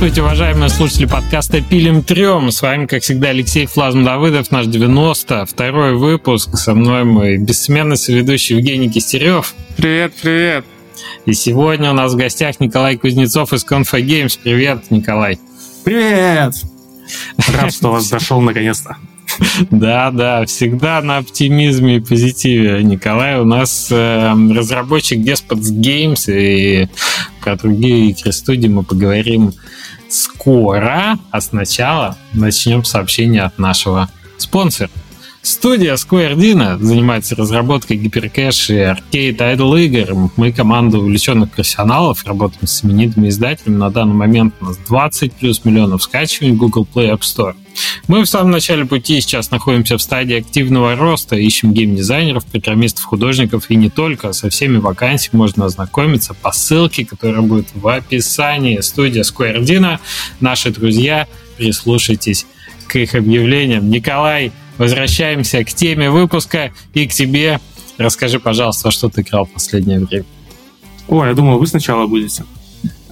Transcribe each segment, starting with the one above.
Здравствуйте, уважаемые слушатели подкаста «Пилим трем». С вами, как всегда, Алексей Флазм Давыдов, наш 90 второй выпуск. Со мной мой бессменный соведущий Евгений Кистерев. Привет, привет. И сегодня у нас в гостях Николай Кузнецов из Confa Games. Привет, Николай. Привет. Рад, что вас зашел наконец-то. Да, да, всегда на оптимизме и позитиве. Николай у нас э, разработчик Despots Games, и про другие игры студии мы поговорим скоро, а сначала начнем сообщение от нашего спонсора. Студия Square Dino занимается разработкой гиперкэш и аркейд айдл игр. Мы команда увлеченных профессионалов, работаем с именитыми издателями. На данный момент у нас 20 плюс миллионов скачиваний в Google Play App Store. Мы в самом начале пути сейчас находимся в стадии активного роста, ищем геймдизайнеров, программистов, художников и не только. Со всеми вакансиями можно ознакомиться по ссылке, которая будет в описании. Студия Square Dino. Наши друзья, прислушайтесь к их объявлениям. Николай, возвращаемся к теме выпуска и к тебе. Расскажи, пожалуйста, что ты играл в последнее время. О, я думал, вы сначала будете.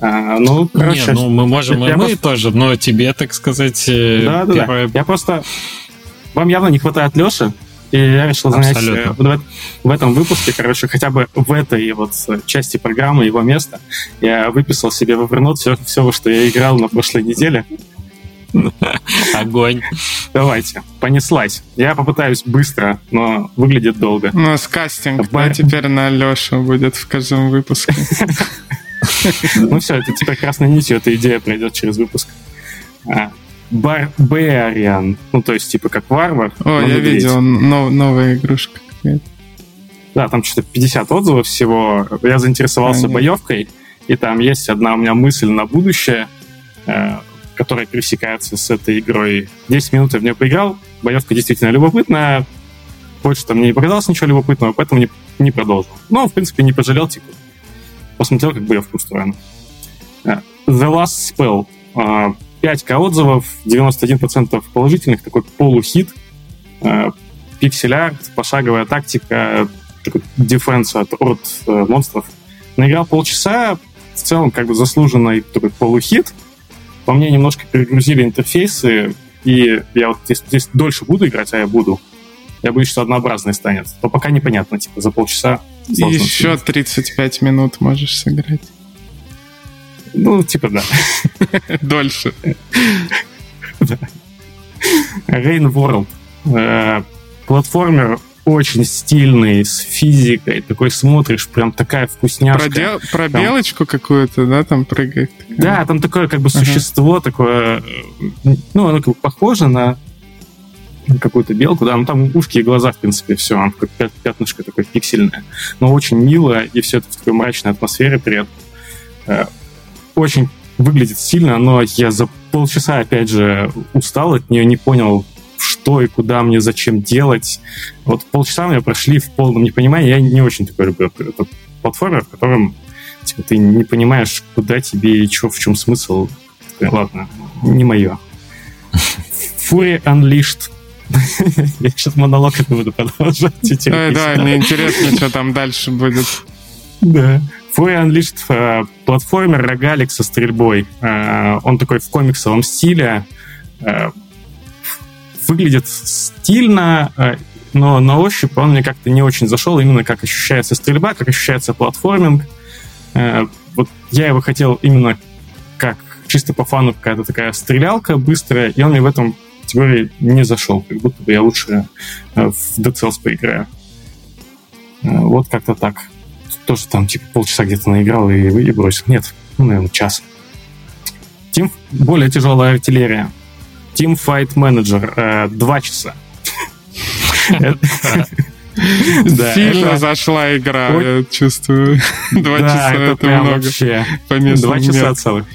А, ну, короче, Не, ну мы можем и мы просто... тоже, но тебе, так сказать, э, да, да, первое... да. Я просто... Вам явно не хватает Леши, и я решил занять э, в, в этом выпуске, короче, хотя бы в этой вот части программы его место. Я выписал себе в Evernote все, все, что я играл на прошлой неделе. Огонь. Давайте, понеслась. Я попытаюсь быстро, но выглядит долго. Ну, с кастинг, да, теперь на Лешу будет в каждом выпуске. Ну все, это теперь красной нитью эта идея пройдет через выпуск. А, Барбариан, ну то есть типа как варвар. О, я видел, новая игрушка Да, там что-то 50 отзывов всего. Я заинтересовался боевкой, и там есть одна у меня мысль на будущее, э, которая пересекается с этой игрой. 10 минут я в нее поиграл, боевка действительно любопытная, больше там мне не показалось ничего любопытного, поэтому не, не продолжил. Но, в принципе, не пожалел, типа, посмотрел, как боевка устроена. Э, The Last Spell. 5к а, отзывов, 91% положительных, такой полухит. Э, пиксель-арт, пошаговая тактика, такой дефенс от, от э, монстров. Наиграл полчаса, в целом как бы заслуженный такой полухит — по мне немножко перегрузили интерфейсы, и я вот здесь, здесь дольше буду играть, а я буду, я боюсь, что однообразный станет. Но пока непонятно, типа за полчаса. Еще 35 минут можешь сыграть. Ну, типа да. Дольше. Rain World. Э, платформер очень стильный, с физикой, такой смотришь, прям такая вкусняшка. Про, дел, про там... белочку какую-то, да, там прыгает? Да, там такое как бы существо, uh-huh. такое, ну, оно как бы похоже на какую-то белку, да, ну там ушки и глаза, в принципе, все, оно такое пятнышко такое пиксельное, но очень мило, и все это в такой мрачной атмосфере при этом. Э, очень выглядит сильно, но я за полчаса, опять же, устал от нее, не понял, что и куда мне зачем делать. Вот полчаса мы прошли в полном непонимании. Я не очень такой люблю этот платформер, в котором типа, ты не понимаешь, куда тебе и что, в чем смысл. Ладно, не мое. Fury Unleashed я сейчас монолог это буду продолжать. Да, да, мне интересно, что там дальше будет. Да. Fury Unleashed э, платформер рогалик со стрельбой. Э, он такой в комиксовом стиле. Э, выглядит стильно, э, но на ощупь он мне как-то не очень зашел, именно как ощущается стрельба, как ощущается платформинг. Э, вот я его хотел именно как чисто по фану какая-то такая стрелялка быстрая, и он мне в этом категории не зашел, как будто бы я лучше э, в Dead Cells поиграю. Вот как-то так. Тоже там типа полчаса где-то наиграл и, и бросил. Нет, ну, наверное, час. Тем более тяжелая артиллерия. Team Fight Manager. Э, два часа. Сильно зашла игра, я чувствую. Два часа это много. Вообще. Два часа целых.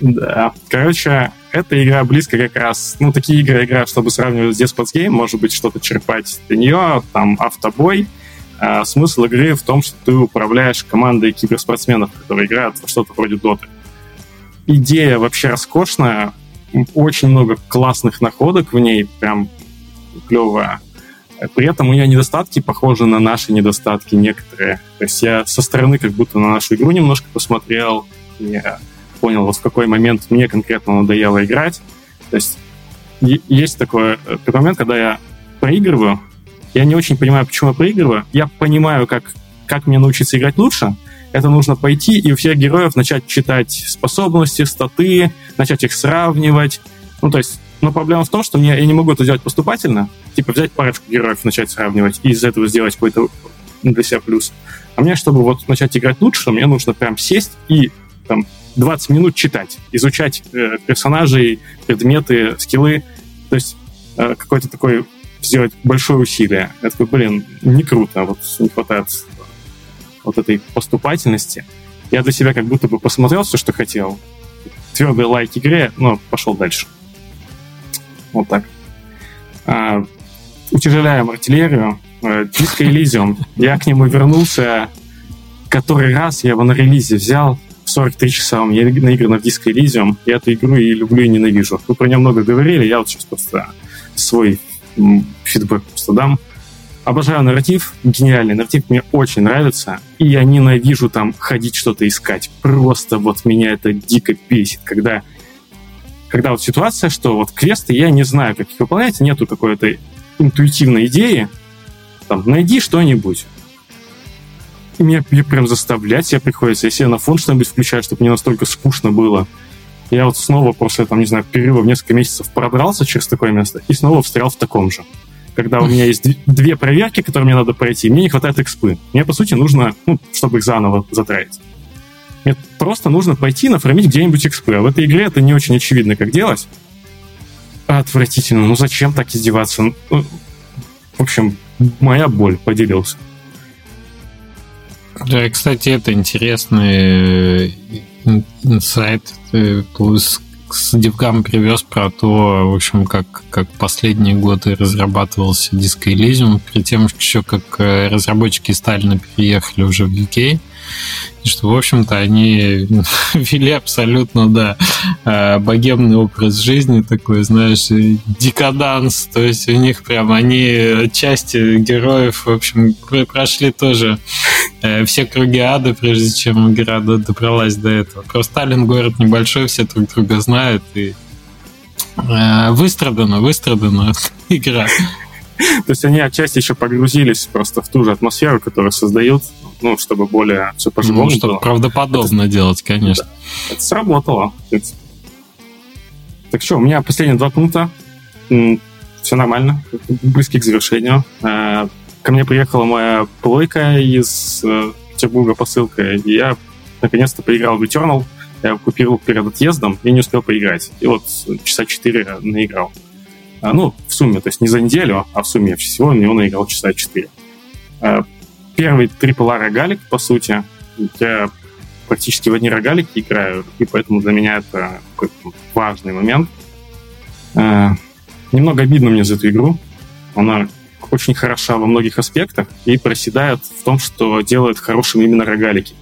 Да. Короче, эта игра близко как раз... Ну, такие игры играют, чтобы сравнивать с Despots Game, может быть, что-то черпать для нее, там, автобой. А смысл игры в том, что ты управляешь командой киберспортсменов, которые играют во что-то вроде доты. Идея вообще роскошная, очень много классных находок в ней, прям клевая. При этом у нее недостатки похожи на наши недостатки некоторые. То есть я со стороны как будто на нашу игру немножко посмотрел, и понял, вот в какой момент мне конкретно надоело играть. То есть есть такой, э, такой момент, когда я проигрываю, я не очень понимаю, почему я проигрываю. Я понимаю, как, как мне научиться играть лучше. Это нужно пойти и у всех героев начать читать способности, статы, начать их сравнивать. Ну, то есть, но проблема в том, что мне, я не могу это сделать поступательно. Типа взять парочку героев, начать сравнивать и из этого сделать какой-то для себя плюс. А мне, чтобы вот начать играть лучше, мне нужно прям сесть и там 20 минут читать, изучать э, персонажей, предметы, скиллы. То есть э, какой-то такой сделать большое усилие. Я такой, блин, не круто, вот не хватает вот этой поступательности. Я для себя как будто бы посмотрел все, что хотел. Твердый лайк игре, но пошел дальше. Вот так. А, утяжеляем артиллерию. Диско Элизиум. Я к нему вернулся который раз я его на релизе взял, 43 часа у меня наиграно в Disco Elysium. Я эту игру и люблю, и ненавижу. Вы про нее много говорили, я вот сейчас просто свой фидбэк просто дам. Обожаю нарратив, гениальный нарратив, мне очень нравится, и я ненавижу там ходить что-то искать. Просто вот меня это дико бесит, когда, когда вот ситуация, что вот квесты, я не знаю, как их выполнять, нету какой-то интуитивной идеи, там, найди что-нибудь мне, мне прям заставлять себя приходится. Я на фон что-нибудь включаю, чтобы не настолько скучно было. Я вот снова после, там, не знаю, перерыва в несколько месяцев продрался через такое место и снова встрял в таком же. Когда у меня есть две проверки, которые мне надо пройти, мне не хватает экспы. Мне, по сути, нужно, ну, чтобы их заново затратить. Мне просто нужно пойти нафармить где-нибудь экспы. А в этой игре это не очень очевидно, как делать. Отвратительно. Ну зачем так издеваться? Ну, в общем, моя боль поделился. Да, кстати, это интересный э, инсайт. Плюс с Девгам привез про то, в общем, как, как последние годы разрабатывался Elysium, перед тем еще как э, разработчики Сталина переехали уже в UK что, в общем-то, они вели абсолютно, да, э, богемный образ жизни такой, знаешь, декаданс, то есть у них прям они части героев, в общем, прошли тоже э, все круги ада, прежде чем игра добралась до этого. Просто Сталин город небольшой, все друг друга знают, и э, выстрадана, выстрадана игра. То есть они отчасти еще погрузились просто в ту же атмосферу, которую создают, ну, чтобы более все по-живому ну, чтобы было. правдоподобно это, делать, конечно. Да, это сработало. Так что, у меня последние два пункта. Все нормально, близки к завершению. Ко мне приехала моя плойка из э, Петербурга посылка, и я наконец-то поиграл в Eternal. Я купил перед отъездом и не успел поиграть. И вот часа четыре наиграл. А, ну, в сумме, то есть не за неделю, а в сумме всего на него наиграл часа 4. А, первый AAA рогалик, по сути, я практически в одни рогалики играю, и поэтому для меня это важный момент. А, немного обидно мне за эту игру. Она очень хороша во многих аспектах и проседает в том, что делает хорошим именно рогалики.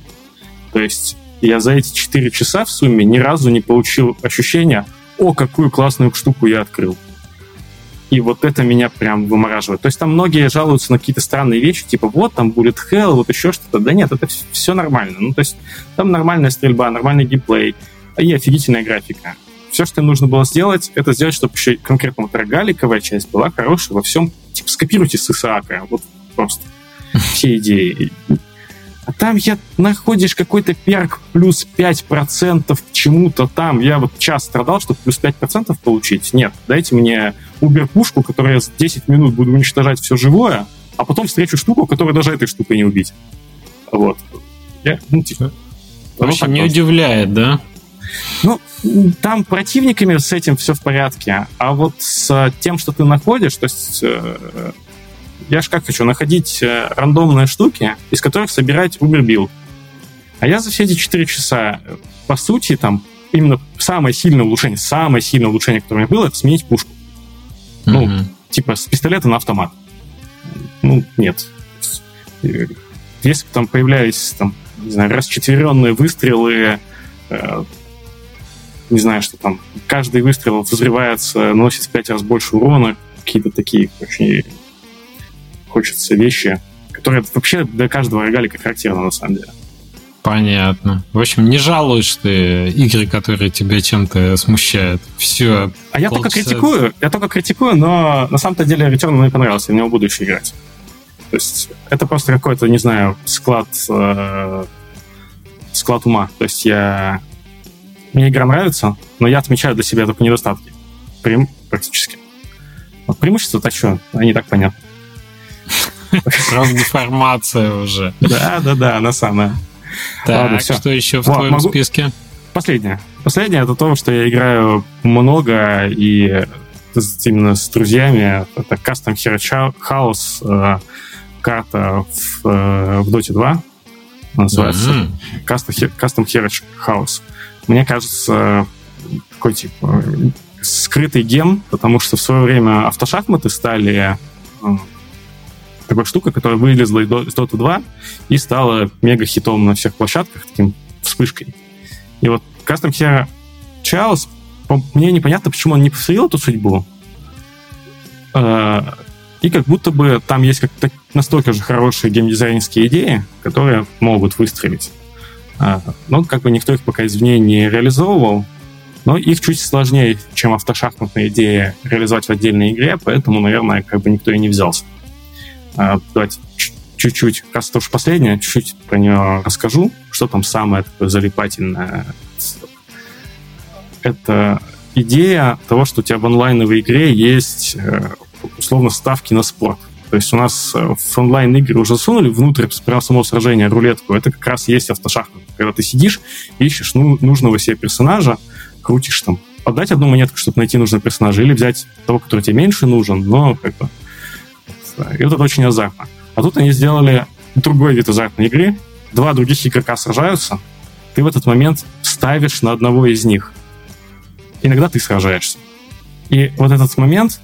То есть я за эти 4 часа в сумме ни разу не получил ощущения, о, какую классную штуку я открыл. И вот это меня прям вымораживает. То есть там многие жалуются на какие-то странные вещи, типа вот там будет hell, вот еще что-то. Да нет, это все нормально. Ну, то есть там нормальная стрельба, нормальный геймплей и офигительная графика. Все, что им нужно было сделать, это сделать, чтобы еще конкретно вот рогаликовая часть была хорошая во всем. Типа скопируйте с Исаака. Вот просто все идеи. А там я находишь какой-то перк плюс 5% к чему-то там. Я вот час страдал, чтобы плюс 5% получить. Нет, дайте мне убер-пушку, которая я за 10 минут буду уничтожать все живое, а потом встречу штуку, которую даже этой штукой не убить. Вот. Я, ну, типа, в общем, не просто. удивляет, да? Ну, там противниками с этим все в порядке, а вот с тем, что ты находишь, то есть э, я же как хочу находить э, рандомные штуки, из которых собирать Build. А я за все эти 4 часа, по сути, там, именно самое сильное улучшение, самое сильное улучшение, которое у меня было, это сменить пушку. Mm-hmm. Ну, типа с пистолета на автомат. Ну, нет. Э, если бы там появлялись, там, не знаю, расчетверенные выстрелы, э, не знаю, что там, каждый выстрел взрывается, носит в пять раз больше урона, какие-то такие очень хочется вещи, которые вообще для каждого рогалика характерны, на самом деле. Понятно. В общем, не жалуешь ты игры, которые тебя чем-то смущают. Все. А я только критикую, я только критикую, но на самом-то деле Return мне понравился, я в него буду еще играть. То есть это просто какой-то, не знаю, склад, э, склад ума. То есть я... Мне игра нравится, но я отмечаю для себя только недостатки. Прям практически. Вот преимущества, так что, они так понятны. Сразу деформация уже. Да, да, да, она самая. Так, Ладно, все. что еще в вот, твоем могу... списке? Последнее. Последнее это то, что я играю много и именно с друзьями. Это Custom Hero House, э, карта в, э, в Dota 2. Называется mm-hmm. Custom, Custom Hero House. Мне кажется, такой типа скрытый ген, потому что в свое время автошахматы стали э, такой штукой, которая вылезла из Dota 2 и стала мега-хитом на всех площадках, таким вспышкой. И вот Custom Hero Chaos, мне непонятно, почему он не повторил эту судьбу. Э, и как будто бы там есть как настолько же хорошие геймдизайнерские идеи, которые могут выстрелить. Э, но как бы никто их пока извне не реализовывал. Но их чуть сложнее, чем автошахматная идея реализовать в отдельной игре, поэтому, наверное, как бы никто и не взялся. А, давайте чуть-чуть, раз это уж последнее, чуть-чуть про нее расскажу, что там самое такое залипательное. Это идея того, что у тебя в онлайновой игре есть э, условно ставки на спорт. То есть у нас э, в онлайн-игры уже сунули внутрь прямо само сражение рулетку. Это как раз есть автошахмат. Когда ты сидишь, ищешь ну, нужного себе персонажа, крутишь там, отдать одну монетку, чтобы найти нужного персонажа, или взять того, который тебе меньше нужен, но как бы и вот это очень азартно. А тут они сделали другой вид азартной игры. Два других игрока сражаются. Ты в этот момент ставишь на одного из них. Иногда ты сражаешься. И вот этот момент,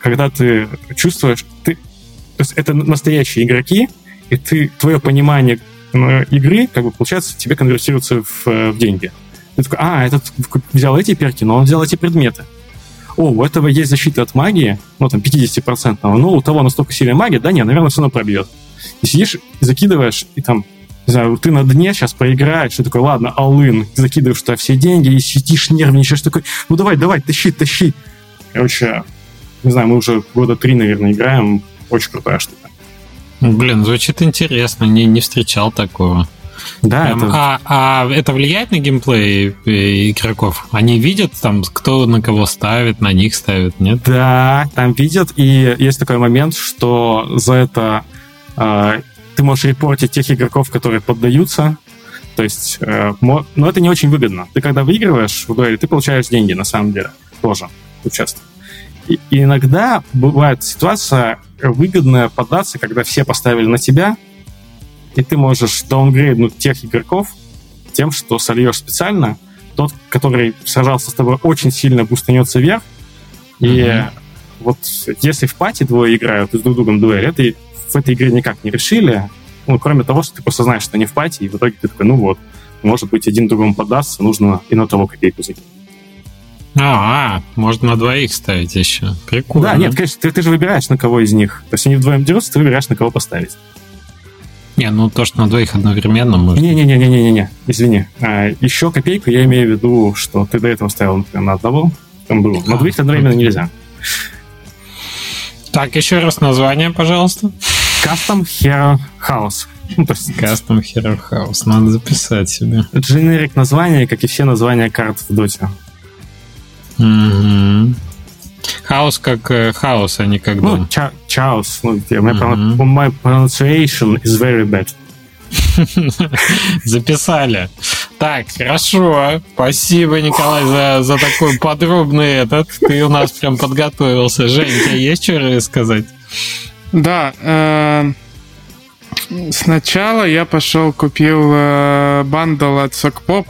когда ты чувствуешь... Ты, то есть это настоящие игроки, и ты, твое понимание э, игры, как бы, получается, тебе конвертируется в, э, в деньги. Ты такой, а, этот взял эти перки, но он взял эти предметы о, у этого есть защита от магии, ну, там, 50%, ну, у того настолько сильная магия, да, нет, наверное, все равно пробьет. И сидишь, закидываешь, и там, не знаю, ты на дне сейчас проиграешь, ты такой, ладно, алын, закидываешь туда все деньги, и сидишь, нервничаешь, такой, ну, давай, давай, тащи, тащи. Короче, не знаю, мы уже года три, наверное, играем, очень крутая штука. Блин, звучит интересно, не, не встречал такого. Да, Прям, это... А, а это влияет на геймплей э, игроков? Они видят там, кто на кого ставит, на них ставит, нет? Да, там видят, и есть такой момент, что за это э, ты можешь репортить тех игроков, которые поддаются, то есть, э, но это не очень выгодно. Ты когда выигрываешь в дуэли, ты получаешь деньги, на самом деле, тоже участвуешь. Иногда бывает ситуация выгодная податься, когда все поставили на тебя, и ты можешь даунгрейднуть тех игроков тем, что сольешь специально. Тот, который сражался с тобой, очень сильно бустанется вверх. И mm-hmm. вот если в пати двое играют и с друг другом дуэль, это в этой игре никак не решили. Ну, кроме того, что ты просто знаешь, что они в пати, и в итоге ты такой, ну вот, может быть, один другому подастся, нужно и на того копейку закинуть. А, а, можно на двоих ставить еще. Прикольно. Да, нет, конечно, ты, ты же выбираешь, на кого из них. То есть они вдвоем дерутся, ты выбираешь, на кого поставить. Не, ну то, что на двоих одновременно может... Не-не-не-не-не-не, извини. А, еще копейку я имею в виду, что ты до этого ставил, например, на одного, там было. На двоих одновременно нельзя. Так, еще раз название, пожалуйста. Custom Hero House. Ну, то есть... Custom Hero House. Надо записать себе. Дженерик название, как и все названия карт в доте. Угу. Хаос как э, хаос, а не как дом. Ну, ча- чаус. Ну, my, mm-hmm. my pronunciation is very bad. Записали. Так, хорошо. Спасибо, Николай, за, за такой подробный этот. Ты у нас прям подготовился. Жень, тебе есть что рассказать? Да. Э, сначала я пошел, купил э, бандл от Сокпоп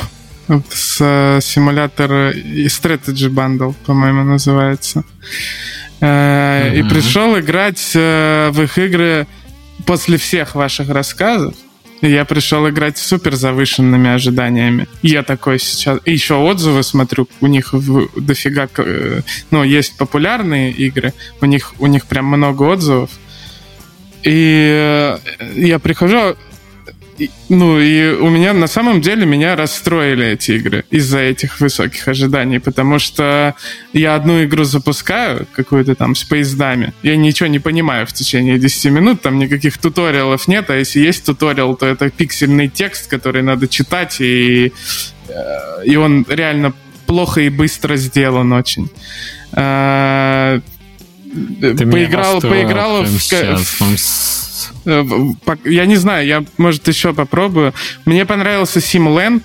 с э, симулятор и Strategy Bundle, по-моему, называется. Mm-hmm. И пришел играть э, в их игры после всех ваших рассказов. Я пришел играть с супер завышенными ожиданиями. Я такой сейчас... И еще отзывы смотрю, у них дофига... Ну, есть популярные игры, у них, у них прям много отзывов. И я прихожу, ну, и у меня на самом деле меня расстроили эти игры из-за этих высоких ожиданий, потому что я одну игру запускаю, какую-то там с поездами, я ничего не понимаю в течение 10 минут, там никаких туториалов нет, а если есть туториал, то это пиксельный текст, который надо читать, и, э, и он реально плохо и быстро сделан очень. А, Ты поиграл, поиграл в, Э, я не знаю, я, может, еще попробую. Мне понравился SimLand,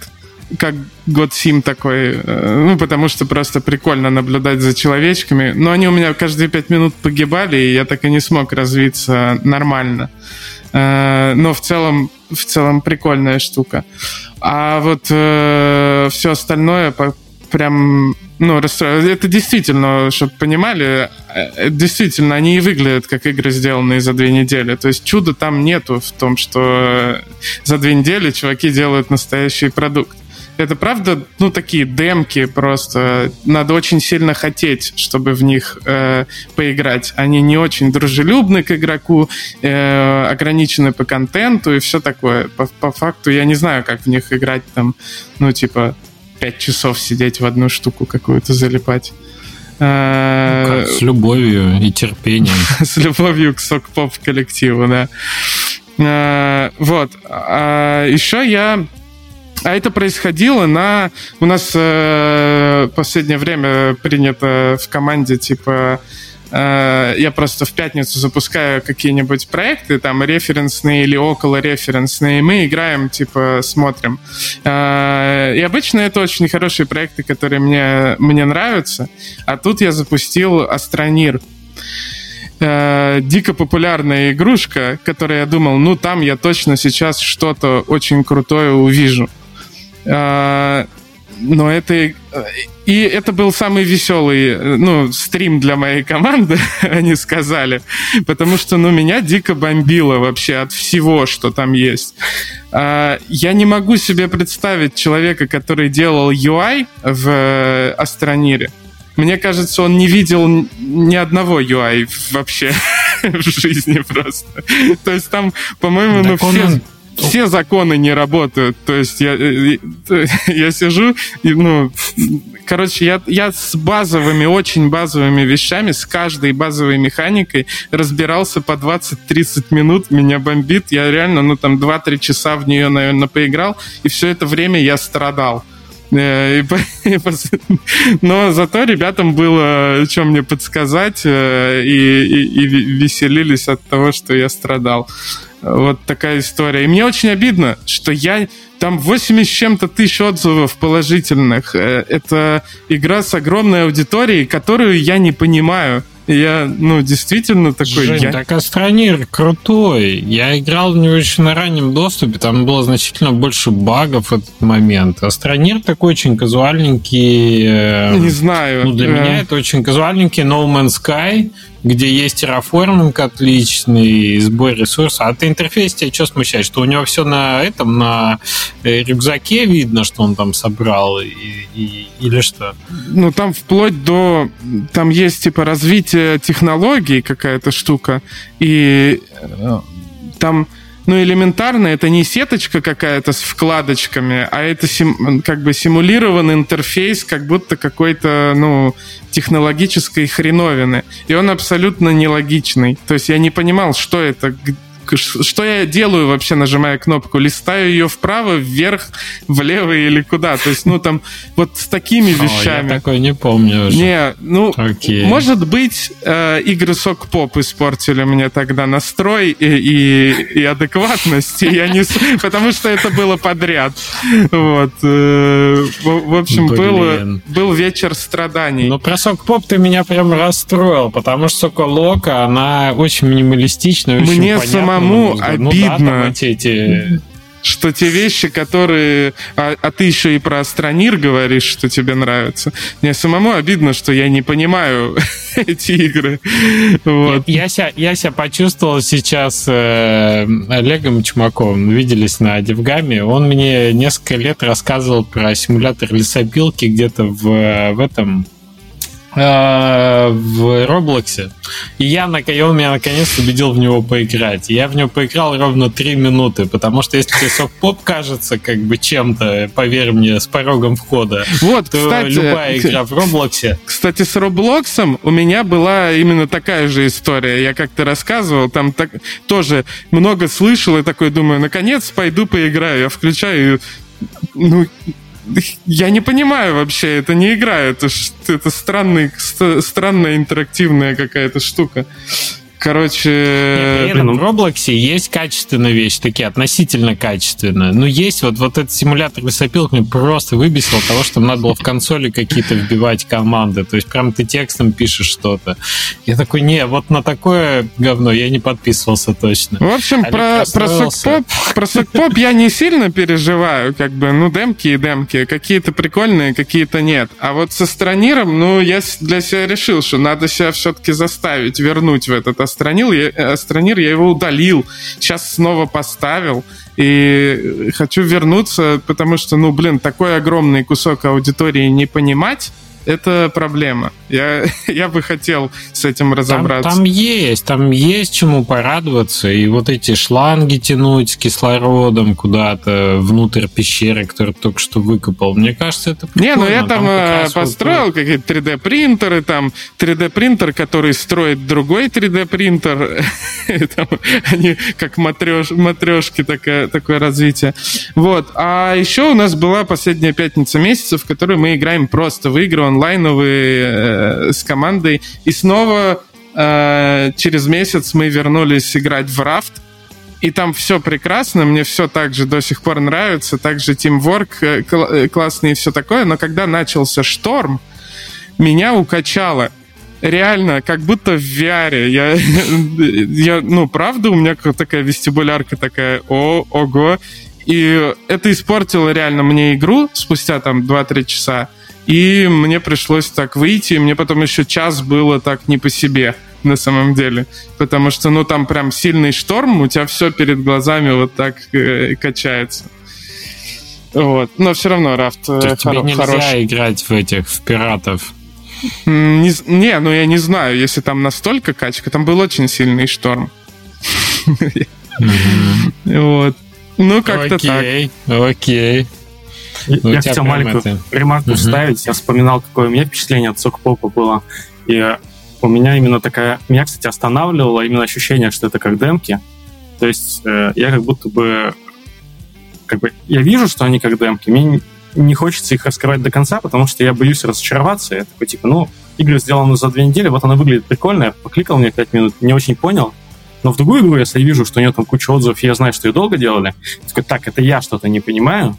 как год Сим такой, э, ну, потому что просто прикольно наблюдать за человечками. Но они у меня каждые пять минут погибали, и я так и не смог развиться нормально. Э, но в целом, в целом прикольная штука. А вот все остальное прям ну. Это действительно, чтобы понимали, э, действительно, они и выглядят как игры, сделанные за две недели. То есть чуда там нету в том, что за две недели чуваки делают настоящий продукт. Это правда, ну, такие демки просто. Надо очень сильно хотеть, чтобы в них э, поиграть. Они не очень дружелюбны к игроку, э, ограничены по контенту и все такое. По, по факту я не знаю, как в них играть там, ну, типа, пять часов сидеть в одну штуку какую-то залипать. А, ну, с любовью и терпением. С любовью к сок-поп коллективу, да. А, вот. А еще я а это происходило на... У нас э, последнее время принято в команде, типа, Э, я просто в пятницу запускаю какие-нибудь проекты, там, референсные или около референсные, мы играем, типа, смотрим. Э, и обычно это очень хорошие проекты, которые мне, мне нравятся. А тут я запустил Астронир. Э, дико популярная игрушка, которая я думал, ну, там я точно сейчас что-то очень крутое увижу но это... И это был самый веселый, ну, стрим для моей команды, они сказали, потому что, ну, меня дико бомбило вообще от всего, что там есть. А, я не могу себе представить человека, который делал UI в Астронире. Мне кажется, он не видел ни одного UI вообще в жизни просто. То есть там, по-моему, ну, все все законы не работают. То есть я, э, э, я сижу и, ну, короче, я, я с базовыми, очень базовыми вещами, с каждой базовой механикой разбирался по 20-30 минут, меня бомбит, я реально, ну, там, 2-3 часа в нее, наверное, поиграл, и все это время я страдал. Э, но зато ребятам было что мне подсказать и, и, и веселились от того, что я страдал. Вот такая история. И мне очень обидно, что я... Там 80 с чем-то тысяч отзывов положительных. Э, это игра с огромной аудиторией, которую я не понимаю. Я, ну, действительно такой... Жень, я... так Астронир крутой. Я играл в него еще на раннем доступе, там было значительно больше багов в этот момент. Астронир такой очень казуальненький... Э, не знаю. Ну, для меня это очень казуальненький No Man's Sky, где есть терраформинг отличный, сбор ресурсов. А ты интерфейс тебя что смущает? Что у него все на этом, на э, рюкзаке видно, что он там собрал, и, и, или что? Ну, там вплоть до... Там есть, типа, развитие технологий какая-то штука, и э, там ну, элементарно, это не сеточка какая-то с вкладочками, а это сим, как бы симулированный интерфейс, как будто какой-то, ну, технологической хреновины. И он абсолютно нелогичный. То есть я не понимал, что это, что я делаю вообще, нажимая кнопку? Листаю ее вправо, вверх, влево или куда? То есть, ну, там, вот с такими вещами. О, я такой не помню уже. Не, ну, Окей. может быть, э, игры Сок Поп испортили мне тогда настрой и, и, и адекватность, и я не... потому что это было подряд. Вот. Э, в общем, был, был вечер страданий. Ну, про Сок Поп ты меня прям расстроил, потому что Соколока, она очень минималистичная, очень Мне понятна самому обидно, ну, да, эти... что те вещи, которые... А, а ты еще и про Астронир говоришь, что тебе нравится. Мне самому обидно, что я не понимаю эти игры. Вот. Я, себя, я себя почувствовал сейчас э, Олегом Чумаковым. Виделись на DevGAM е. Он мне несколько лет рассказывал про симулятор лесопилки где-то в, в этом в Roblox е. И я, он меня наконец убедил в него поиграть. я в него поиграл ровно 3 минуты, потому что если тебе Sokpop кажется как бы чем-то, поверь мне, с порогом входа, вот, то кстати, любая игра в Roblox е... Кстати, с Roblox ом у меня была именно такая же история. Я как-то рассказывал, там так, тоже много слышал и такой думаю, наконец пойду поиграю. Я включаю ну, я не понимаю вообще, это не игра, это, это странный, странная интерактивная какая-то штука. Короче... Нет, при этом в Roblox есть качественная вещь, такие относительно качественные. Но есть вот, вот этот симулятор лесопилок мне просто выбесил того, что надо было в консоли какие-то вбивать команды. То есть прям ты текстом пишешь что-то. Я такой, не, вот на такое говно я не подписывался точно. В общем, про, про сокпоп, про сокпоп я не сильно переживаю, как бы, ну, демки и демки. Какие-то прикольные, какие-то нет. А вот со страниром, ну, я для себя решил, что надо себя все-таки заставить вернуть в этот отстранил, я, отстранир, я его удалил, сейчас снова поставил, и хочу вернуться, потому что, ну, блин, такой огромный кусок аудитории не понимать, это проблема. Я, я бы хотел с этим разобраться. Там, там есть, там есть чему порадоваться. И вот эти шланги тянуть с кислородом куда-то внутрь пещеры, которую только что выкопал. Мне кажется, это прикольно. Не, ну я там, там э, построил вот... какие-то 3D-принтеры, там 3D-принтер, который строит другой 3D-принтер. они как матреш, матрешки такое, такое развитие. Вот. А еще у нас была последняя пятница месяца, в которой мы играем просто в игры онлайновые э, с командой. И снова э, через месяц мы вернулись играть в рафт. И там все прекрасно, мне все так же до сих пор нравится, также тимворк э, э, классный и все такое. Но когда начался шторм, меня укачало реально, как будто в VR. Я, я, ну, правда, у меня такая вестибулярка такая, о, ого. И это испортило реально мне игру спустя там 2-3 часа. И мне пришлось так выйти, и мне потом еще час было так не по себе на самом деле. Потому что, ну, там прям сильный шторм, у тебя все перед глазами вот так э, качается. Вот. Но все равно рафт э, То есть хоро- тебе нельзя хороший. играть в этих, в пиратов? Не, не, ну я не знаю, если там настолько качка, там был очень сильный шторм. Вот. Ну, как-то так. Окей, окей. Ну, я хотел маленькую это... ремарку угу. вставить. Я вспоминал, какое у меня впечатление от Сокпопа было. И у меня именно такая... Меня, кстати, останавливало именно ощущение, что это как демки. То есть э, я как будто бы... Как бы я вижу, что они как демки. Мне не хочется их раскрывать до конца, потому что я боюсь разочароваться. Я такой, типа, ну, игры сделаны за две недели, вот она выглядит прикольно. Я покликал мне пять минут, не очень понял. Но в другую игру, если я вижу, что у нее там куча отзывов, и я знаю, что ее долго делали, я такой, так, это я что-то не понимаю,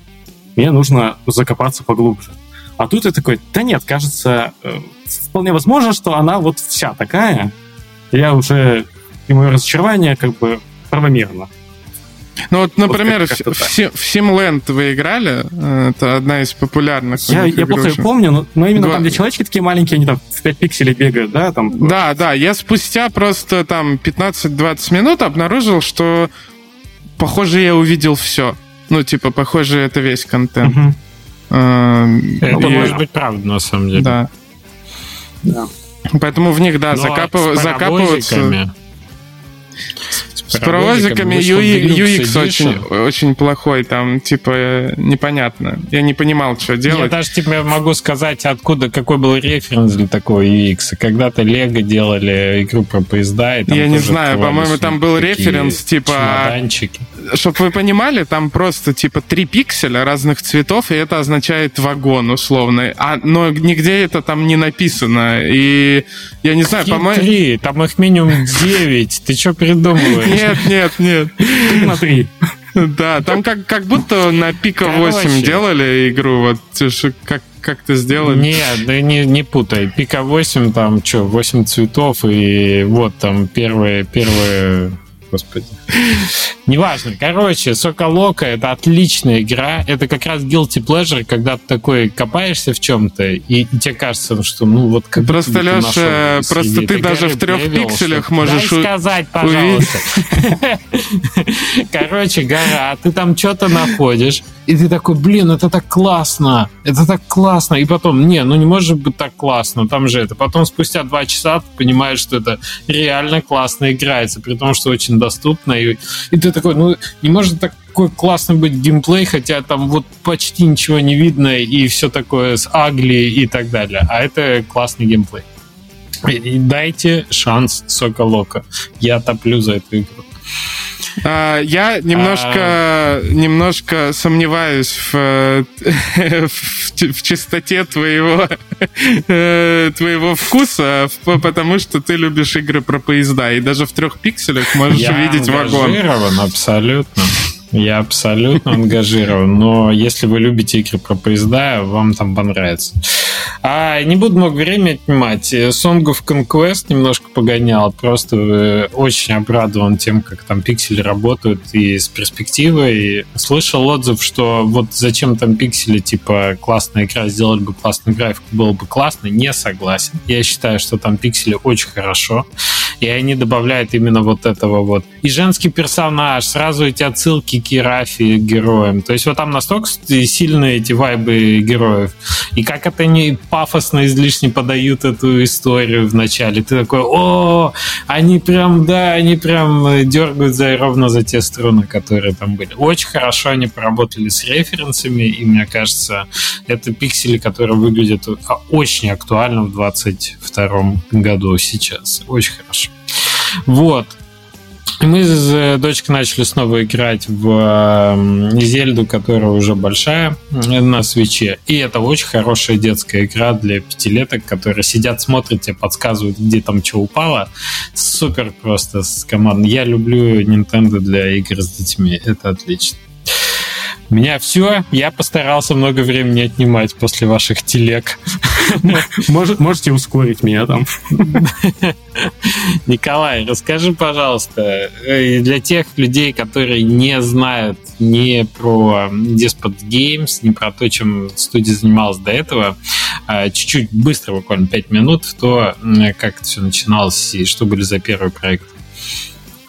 мне нужно закопаться поглубже. А тут я такой, да нет, кажется, э, вполне возможно, что она вот вся такая. Я уже, и мое разочарование как бы правомерно. Ну вот, например, вот как, в, в Simland вы играли? Это одна из популярных. Я, я плохо помню, но, но именно Два... там, где человечки такие маленькие, они там в 5 пикселей бегают, да? Там... Да, да. Я спустя просто там 15-20 минут обнаружил, что, похоже, я увидел все. Ну, типа, похоже, это весь контент. Угу. А, это и... может быть правда, на самом деле. Да. да. Поэтому в них, да, Но закапыв... закапываются... С паровозиками UX очень, очень плохой, там, типа, непонятно. Я не понимал, что делать. Я даже тебе могу сказать, откуда, какой был референс для такого UX. Когда-то Лего делали игру про поезда, и там Я не знаю, по-моему, там был референс, типа... Чемоданчики. Чтобы вы понимали, там просто, типа, три пикселя разных цветов, и это означает вагон, условно. А, но нигде это там не написано. И я не знаю, по-моему... Там их минимум 9. Ты что придумываешь? Нет, нет, нет. Смотри. Да, там как, как будто на Пика 8 делали игру, вот как, как ты сделали. Нет, да не, не путай. Пика 8, там что, 8 цветов, и вот там первые, первые господи. Неважно. Короче, Соколока — это отличная игра. Это как раз guilty pleasure, когда ты такой копаешься в чем-то, и, и тебе кажется, что ну вот как Просто, Леша, просто ты даже в трех пикселях можешь... Дай сказать, пожалуйста. Короче, гора, ты там что-то находишь, И ты такой, блин, это так классно, это так классно. И потом, не, ну не может быть так классно, там же это. Потом спустя два часа ты понимаешь, что это реально классно играется, при том, что очень доступно. И, и ты такой, ну не может такой классный быть геймплей, хотя там вот почти ничего не видно и все такое с агли и так далее. А это классный геймплей. И дайте шанс Соколока. Я топлю за эту игру. А, я немножко, а... немножко сомневаюсь в, в, чистоте твоего, э, твоего вкуса, потому что ты любишь игры про поезда, и даже в трех пикселях можешь я увидеть вагон. абсолютно. Я абсолютно ангажирован, но если вы любите игры про поезда, вам там понравится. А не буду много времени отнимать. Song of Conquest немножко погонял. Просто э, очень обрадован тем, как там пиксели работают и с перспективой. Слышал отзыв, что вот зачем там пиксели, типа классная игра, сделали бы классную графику, было бы классно. Не согласен. Я считаю, что там пиксели очень хорошо. И они добавляют именно вот этого вот. И женский персонаж, сразу эти отсылки к Ирафи героям. То есть вот там настолько сильные эти вайбы героев. И как это пафосно излишне подают эту историю в начале. Ты такой, о, они прям, да, они прям дергают за, ровно за те струны, которые там были. Очень хорошо они поработали с референсами, и мне кажется, это пиксели, которые выглядят очень актуально в 22 году сейчас. Очень хорошо. Вот. Мы с э, дочкой начали снова играть в эм, Зельду, которая уже большая э, на свече. И это очень хорошая детская игра для пятилеток, которые сидят, смотрят, тебе подсказывают, где там что упало. Супер просто с командой. Я люблю Nintendo для игр с детьми. Это отлично. У меня все. Я постарался много времени отнимать после ваших телег. Может, можете ускорить меня там. Николай, расскажи, пожалуйста, э, для тех людей, которые не знают ни про Despot Games, ни про то, чем студия занималась до этого, а, чуть-чуть быстро, буквально 5 минут, то как это все начиналось и что были за первые проекты.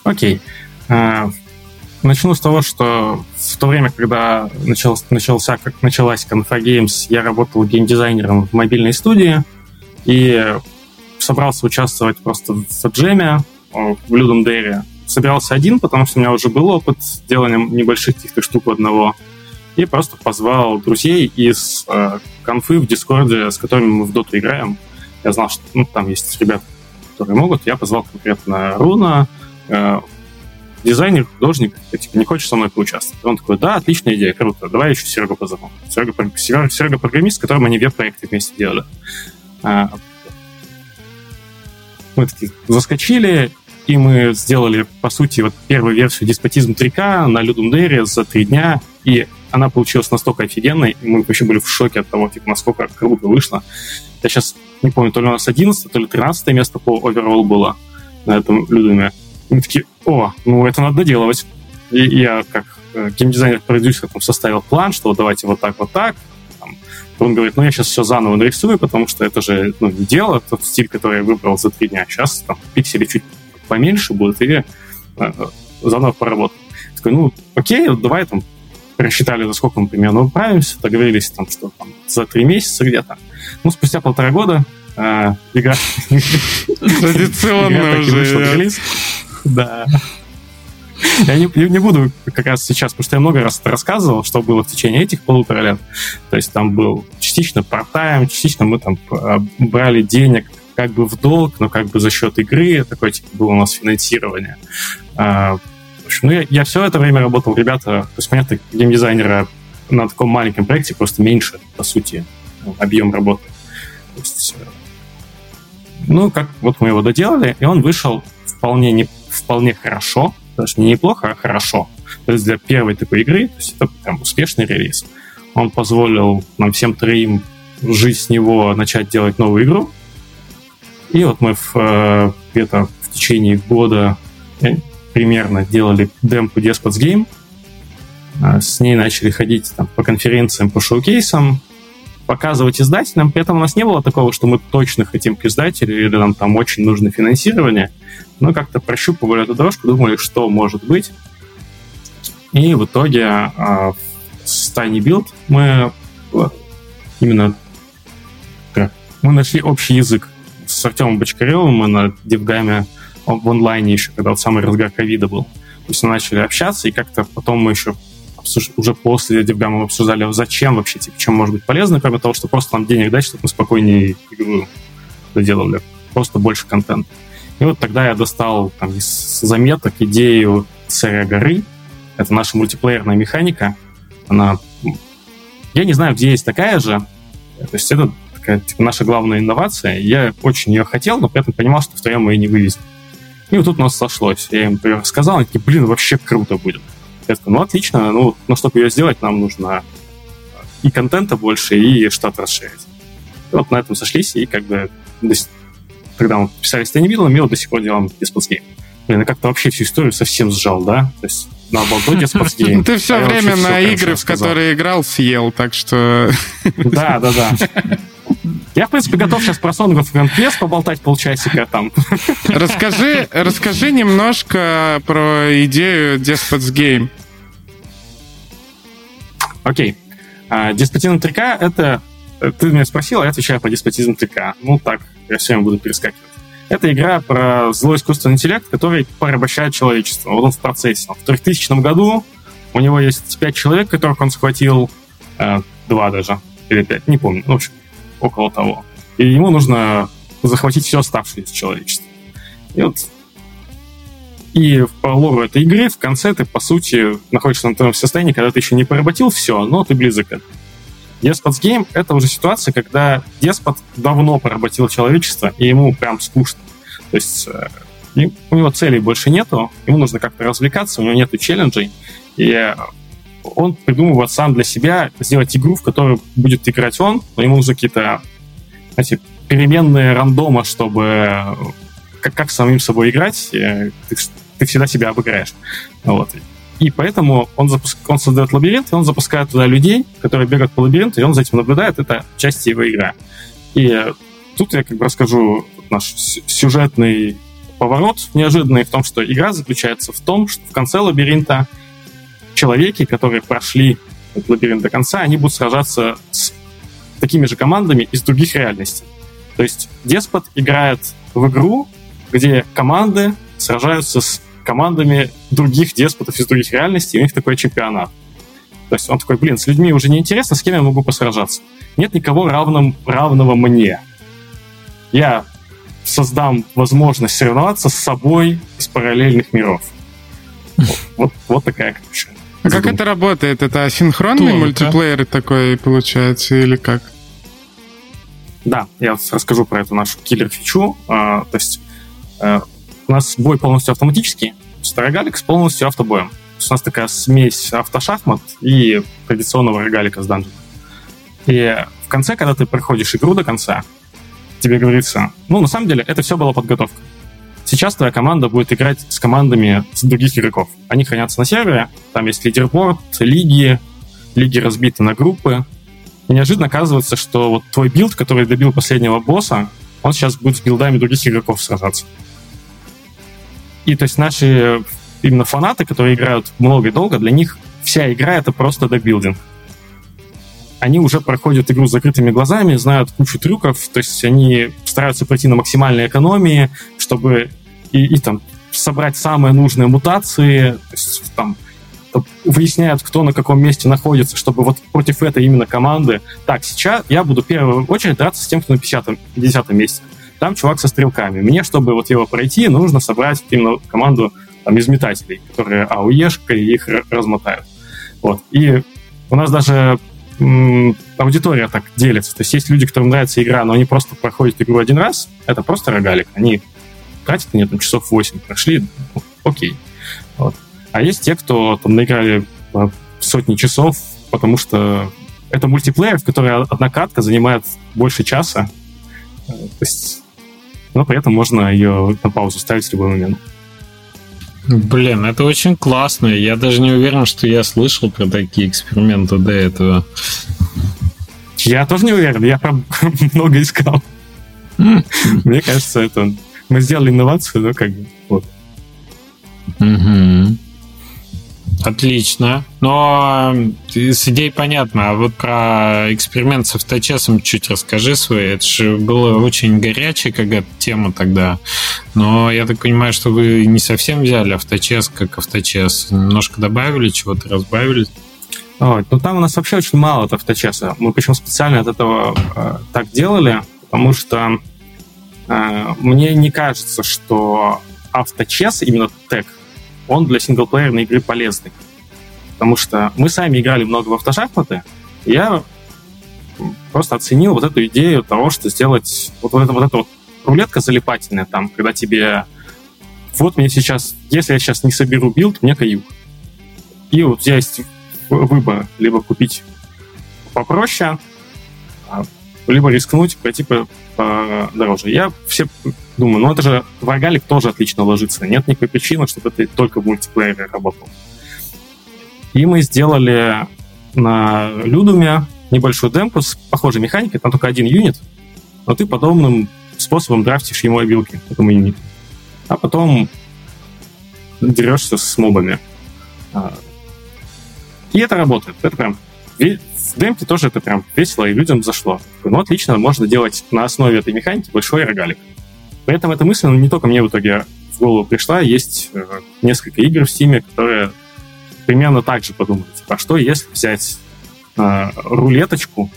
Окей. А, начну с того, что в то время, когда начался, начался как началась Confa Games, я работал геймдизайнером в мобильной студии и собрался участвовать просто в джеме в Людом Дэре. Собирался один, потому что у меня уже был опыт делания небольших каких-то штук одного. И просто позвал друзей из э, конфы в Дискорде, с которыми мы в доту играем. Я знал, что ну, там есть ребята, которые могут. Я позвал конкретно Руна, э, дизайнер, художник, типа, не хочешь со мной поучаствовать? Он такой, да, отличная идея, круто, давай еще Серегу позову. Серега, Серега, Серега программист, с которым они веб-проекты вместе делали. А, мы такие заскочили, и мы сделали, по сути, вот первую версию Деспотизм 3К на Людум Дейре за три дня, и она получилась настолько офигенной, и мы вообще были в шоке от того, типа, насколько круто вышло. Я сейчас не помню, то ли у нас 11, то ли 13 место по оверолл было на этом Людуме. Мы такие, о, ну это надо доделывать. И я как э, геймдизайнер-продюсер там составил план, что вот давайте вот так, вот так. Там, он говорит, ну я сейчас все заново нарисую, потому что это же ну, не дело, тот стиль, который я выбрал за три дня. Сейчас там пиксели чуть поменьше будут, и э, заново поработаем. Такой, ну окей, вот давай там рассчитали, за сколько мы примерно управимся, договорились там, что там, за три месяца где-то. Ну, спустя полтора года э, игра... Традиционно уже. Да. Я не, не буду как раз сейчас, потому что я много раз рассказывал, что было в течение этих полутора лет. То есть там был частично part частично мы там а, брали денег как бы в долг, но как бы за счет игры. Такое типа, было у нас финансирование. А, в общем, ну, я, я все это время работал, ребята, то есть, понятно, геймдизайнера на таком маленьком проекте просто меньше, по сути, объем работы. То есть, э, ну, как вот мы его доделали, и он вышел вполне не вполне хорошо, даже не неплохо, а хорошо. То есть для первой такой игры, то есть это прям успешный релиз. Он позволил нам всем троим жить с него, начать делать новую игру. И вот мы в, э, где-то в течение года э, примерно делали демку Despots Game. Э, с ней начали ходить там, по конференциям, по шоу-кейсам, показывать издателям. При этом у нас не было такого, что мы точно хотим к издателю или нам там очень нужно финансирование. Мы как-то прощупывали эту дорожку, думали, что может быть. И в итоге а, с Tiny Build мы именно мы нашли общий язык с Артемом Бочкаревым, мы на DevGAM е в онлайне еще, когда вот самый разгар ковида был. То есть мы начали общаться, и как-то потом мы еще обсуж... уже после DevGAM а обсуждали, зачем вообще, типа, чем может быть полезно, кроме того, что просто нам денег дать, чтобы мы спокойнее игру доделали. Просто больше контента. И вот тогда я достал там, из заметок идею царя горы. Это наша мультиплеерная механика. Она... Я не знаю, где есть такая же. То есть это такая, типа, наша главная инновация. Я очень ее хотел, но при этом понимал, что втроем мы ее не вывезем. И вот тут у нас сошлось. Я им, например, сказал, они такие, блин, вообще круто будет. Я такой, ну, отлично, ну, но чтобы ее сделать, нам нужно и контента больше, и штат расширить. И вот на этом сошлись, и как бы когда мы писали Стэнни Билла, мы до сих пор делаем Despots Game. Блин, я как-то вообще всю историю совсем сжал, да? То есть на Despots Game. Ты все а время на игры, в которые играл, съел, так что... Да, да, да. Я, в принципе, готов сейчас про Song of Conquest поболтать полчасика там. Расскажи, расскажи немножко про идею Despots Game. Окей. Okay. Деспотизм 3К — это... Ты меня спросил, а я отвечаю по деспотизм 3К. Ну, так, я все время буду перескакивать. Это игра про злой искусственный интеллект, который порабощает человечество. Вот он в процессе. В 3000 году у него есть пять человек, которых он схватил, э, два даже, или пять, не помню. Ну, в общем, около того. И ему нужно захватить все оставшееся человечество. И вот и по лору этой игры в конце ты, по сути, находишься на том состоянии, когда ты еще не поработил все, но ты близок к этому. Despots Game — это уже ситуация, когда деспот давно поработил человечество, и ему прям скучно. То есть э, у него целей больше нету, ему нужно как-то развлекаться, у него нету челленджей, и он придумывает сам для себя сделать игру, в которую будет играть он, но ему нужны какие-то знаете, переменные рандома, чтобы как, как самим собой играть, ты, ты всегда себя обыграешь. Вот. И поэтому он, запуск... он создает лабиринт, и он запускает туда людей, которые бегают по лабиринту, и он за этим наблюдает. Это часть его игры. И тут я как бы расскажу наш сюжетный поворот неожиданный в том, что игра заключается в том, что в конце лабиринта человеки, которые прошли этот лабиринт до конца, они будут сражаться с такими же командами из других реальностей. То есть Деспот играет в игру, где команды сражаются с командами других деспотов из других реальностей, и у них такой чемпионат. То есть он такой, блин, с людьми уже не интересно, с кем я могу посражаться. Нет никого равным, равного мне. Я создам возможность соревноваться с собой из параллельных миров. Вот, вот, такая, короче, а как это работает? Это асинхронный Только. мультиплеер такой получается или как? Да, я расскажу про эту нашу киллер-фичу. А, то есть а, у нас бой полностью автоматический, с рогалик с полностью автобоем. То есть у нас такая смесь автошахмат и традиционного рогалика с данжем. И в конце, когда ты проходишь игру до конца, тебе говорится, ну, на самом деле, это все была подготовка. Сейчас твоя команда будет играть с командами с других игроков. Они хранятся на сервере, там есть leaderboard, лиги, лиги разбиты на группы. И неожиданно оказывается, что вот твой билд, который добил последнего босса, он сейчас будет с билдами других игроков сражаться. И то есть наши именно фанаты, которые играют много и долго, для них вся игра — это просто добилдинг. Они уже проходят игру с закрытыми глазами, знают кучу трюков, то есть они стараются пройти на максимальной экономии, чтобы и, и там собрать самые нужные мутации, то есть там выясняют, кто на каком месте находится, чтобы вот против этой именно команды. Так, сейчас я буду в первую очередь драться с тем, кто на 50 50 месте. Там чувак со стрелками. Мне, чтобы вот его пройти, нужно собрать именно команду там, из метателей, которые АУЕшкой их размотают. Вот. И у нас даже аудитория так делится. То есть есть люди, которым нравится игра, но они просто проходят игру один раз. Это просто рогалик. Они тратят на нее там, часов 8, прошли, ну, окей. Вот. А есть те, кто там наиграли сотни часов, потому что это мультиплеер, в который одна катка занимает больше часа. То есть, но при этом можно ее на паузу ставить в любой момент. Блин, это очень классно. Я даже не уверен, что я слышал про такие эксперименты до этого. Я тоже не уверен. Я много искал. Мне кажется, это мы сделали инновацию, но как бы вот. Угу. Отлично. Но с идеей понятно. А вот про эксперимент с авточесом чуть расскажи свой. Это же было очень горячая какая-то тема тогда. Но я так понимаю, что вы не совсем взяли авточес как авточес. Немножко добавили, чего-то разбавили. Ой, ну там у нас вообще очень мало от авточеса. Мы причем специально от этого э, так делали, потому что мне не кажется, что auto chess, именно тег, он для синглплеерной игры полезный. Потому что мы сами играли много в автошахматы, и я просто оценил вот эту идею того, что сделать вот, вот, это, вот эта вот рулетка залипательная там, когда тебе вот мне сейчас, если я сейчас не соберу билд, мне каюк. И вот есть выбор, либо купить попроще, а, либо рискнуть, пойти по, по дороже. Я все думаю, ну это же рогалик тоже отлично ложится. Нет никакой причины, чтобы это только в мультиплеере работало. И мы сделали на Людуме небольшую демку с похожей механикой, там только один юнит, но ты подобным способом драфтишь ему обилки этому юниту. А потом дерешься с мобами. А, и это работает. Это прям в демке тоже это прям весело и людям зашло. Ну, отлично, можно делать на основе этой механики большой рогалик. При этом эта мысль не только мне в итоге в голову пришла, есть э, несколько игр в Steam, которые примерно так же подумали. Типа, а что если взять э, рулеточку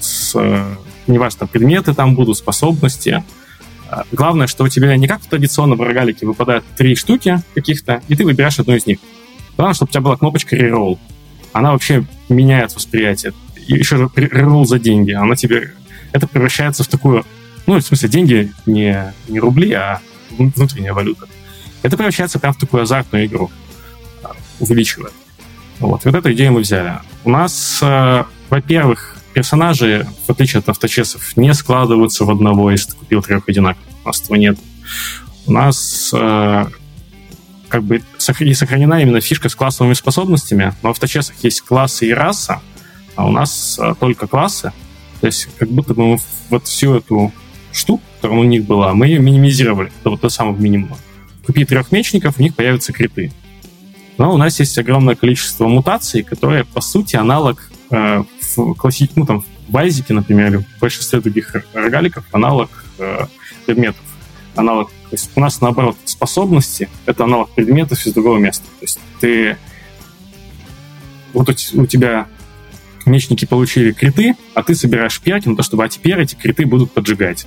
с, э, неважно, предметы там будут, способности. Э, главное, что у тебя не как в традиционном рогалике выпадают три штуки каких-то, и ты выбираешь одну из них. Главное, чтобы у тебя была кнопочка Reroll. Она вообще меняет восприятие. Еще Reroll за деньги. Она тебе... Это превращается в такую ну, в смысле, деньги не, не рубли, а внутренняя валюта. Это превращается прям в такую азартную игру. А, увеличивает. Вот. вот эту идею мы взяли. У нас, э, во-первых, персонажи, в отличие от авточесов, не складываются в одного, если ты купил трех одинаковых. У нас этого нет. У нас э, как бы сохранена именно фишка с классовыми способностями, но в авточесах есть классы и раса, а у нас э, только классы. То есть как будто бы мы вот всю эту штук, которая у них была, мы ее минимизировали до вот до самого минимума. Купи трех мечников, у них появятся криты. Но у нас есть огромное количество мутаций, которые, по сути, аналог э, в классик, ну, там, в базике, например, в большинстве других рогаликов, аналог э, предметов. Аналог, то есть у нас, наоборот, способности — это аналог предметов из другого места. То есть ты... Вот у, у тебя мечники получили криты, а ты собираешь перки на то, чтобы а теперь эти криты будут поджигать.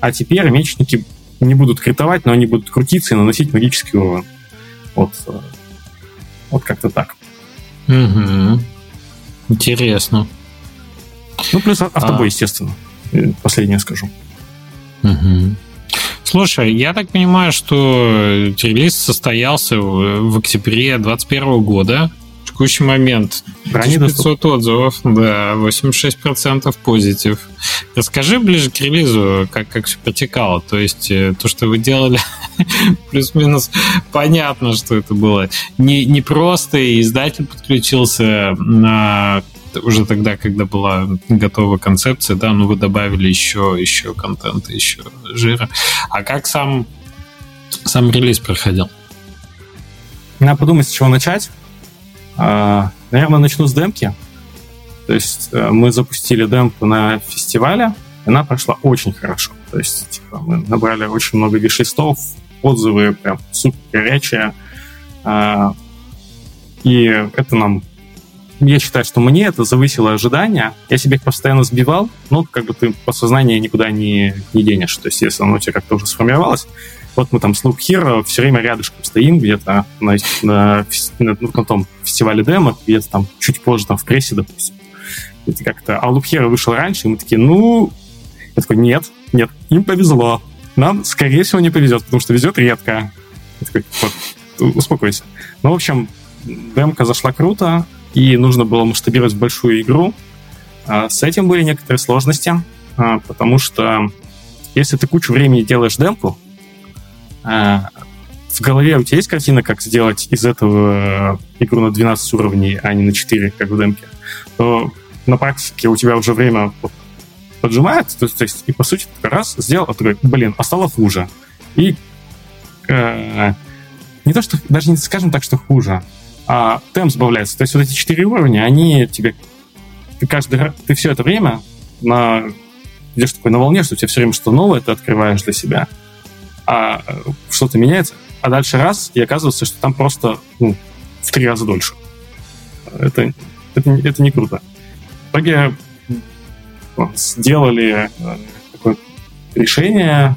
А теперь мечники не будут критовать, но они будут крутиться и наносить магический урон. Вот, э, вот как-то так. Угу. Интересно. Ну, плюс автобой, а... естественно. Э, последнее скажу. Угу. Слушай, я так понимаю, что релиз состоялся в октябре 2021 года текущий момент. 1500 отзывов, да, 86% позитив. Расскажи ближе к релизу, как, как все протекало. То есть э, то, что вы делали, плюс-минус понятно, что это было не, не просто, и издатель подключился на уже тогда, когда была готова концепция, да, ну вы добавили еще, еще контента, еще жира. А как сам, сам релиз проходил? Надо подумать, с чего начать. А, наверное, начну с демки. То есть э, мы запустили демку на фестивале, и она прошла очень хорошо. То есть типа, мы набрали очень много виш-листов, отзывы прям супер горячие. А, и это нам... Я считаю, что мне это завысило ожидания. Я себе их постоянно сбивал, но как бы ты подсознание никуда не, не денешь. То есть если оно у тебя как-то уже сформировалось, вот мы там с Loop Hero все время рядышком стоим где-то на, на, на, на том фестивале демо, где-то там чуть позже там в прессе, допустим. И как-то, а Loop Hero вышел раньше, и мы такие, ну... Я такой, нет, нет, им повезло. Нам, скорее всего, не повезет, потому что везет редко. Я такой, вот, успокойся. Ну, в общем, демка зашла круто, и нужно было масштабировать большую игру. А с этим были некоторые сложности, а, потому что если ты кучу времени делаешь демку, в голове у тебя есть картина, как сделать из этого э, игру на 12 уровней, а не на 4, как в демке, то на практике у тебя уже время поджимает, то, то есть, и по сути, ты раз сделал, а такой, блин, а стало хуже. И э, не то, что, даже не скажем так, что хуже, а темп сбавляется. То есть вот эти четыре уровня, они тебе... Ты, каждый, ты все это время на, идешь такой на волне, что тебе все время что новое ты открываешь для себя, а что-то меняется, а дальше раз, и оказывается, что там просто ну, в три раза дольше. Это, это, это не круто. В итоге сделали э, такое решение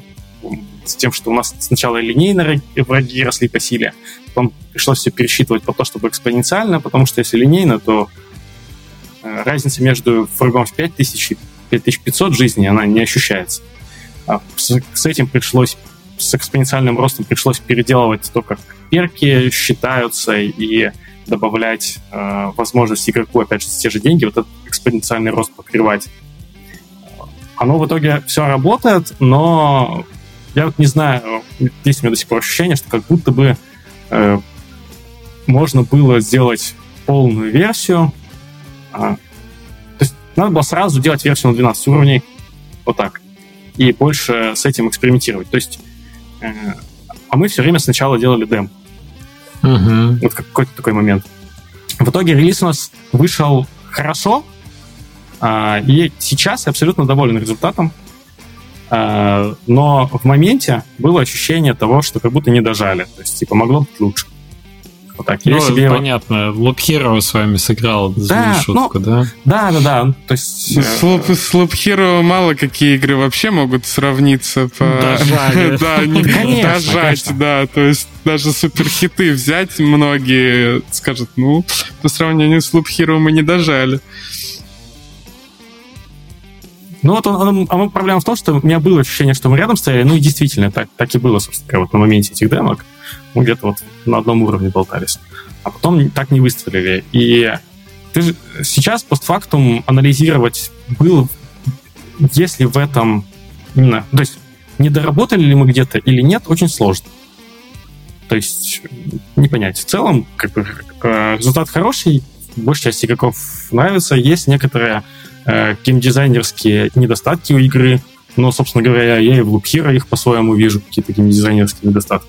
с тем, что у нас сначала линейно враги росли по силе, потом пришлось все пересчитывать по то, чтобы экспоненциально, потому что если линейно, то э, разница между врагом в 5000 и 5500 жизней, она не ощущается. А с, с этим пришлось, с экспоненциальным ростом пришлось переделывать то, как перки считаются и добавлять э, возможность игроку, опять же, те же деньги, вот этот экспоненциальный рост покрывать. Оно в итоге все работает, но я вот не знаю, есть у меня до сих пор ощущение, что как будто бы э, можно было сделать полную версию. А, то есть надо было сразу делать версию на 12 уровней, вот так, и больше с этим экспериментировать. То есть, а мы все время сначала делали дем. Угу. Вот какой-то такой момент. В итоге релиз у нас вышел хорошо, а, и сейчас я абсолютно доволен результатом. А, но в моменте было ощущение того, что как будто не дожали. То есть, типа, могло быть лучше. Вот так. Ну, себе понятно. Loop Hero с вами сыграл да, шутку, ну, да? Да, да, да. То есть... С Loop, с Loop Hero мало какие игры вообще могут сравниться по... Дожали. Да, не дожать, да. То есть даже суперхиты взять многие скажут, ну, по сравнению с Loop Hero мы не дожали. Ну вот он, он, он, проблема в том, что у меня было ощущение, что мы рядом стояли, ну и действительно так, так и было, собственно, вот на моменте этих демок. Мы где-то вот на одном уровне болтались. А потом так не выстрелили. И ты же сейчас постфактум анализировать было, если в этом именно, то есть не доработали ли мы где-то или нет, очень сложно. То есть не понять. В целом, как бы, э, результат хороший, большая часть игроков нравится. Есть некоторые э, геймдизайнерские недостатки у игры, но, собственно говоря, я и в Loop Hero их по-своему вижу, какие-то геймдизайнерские недостатки.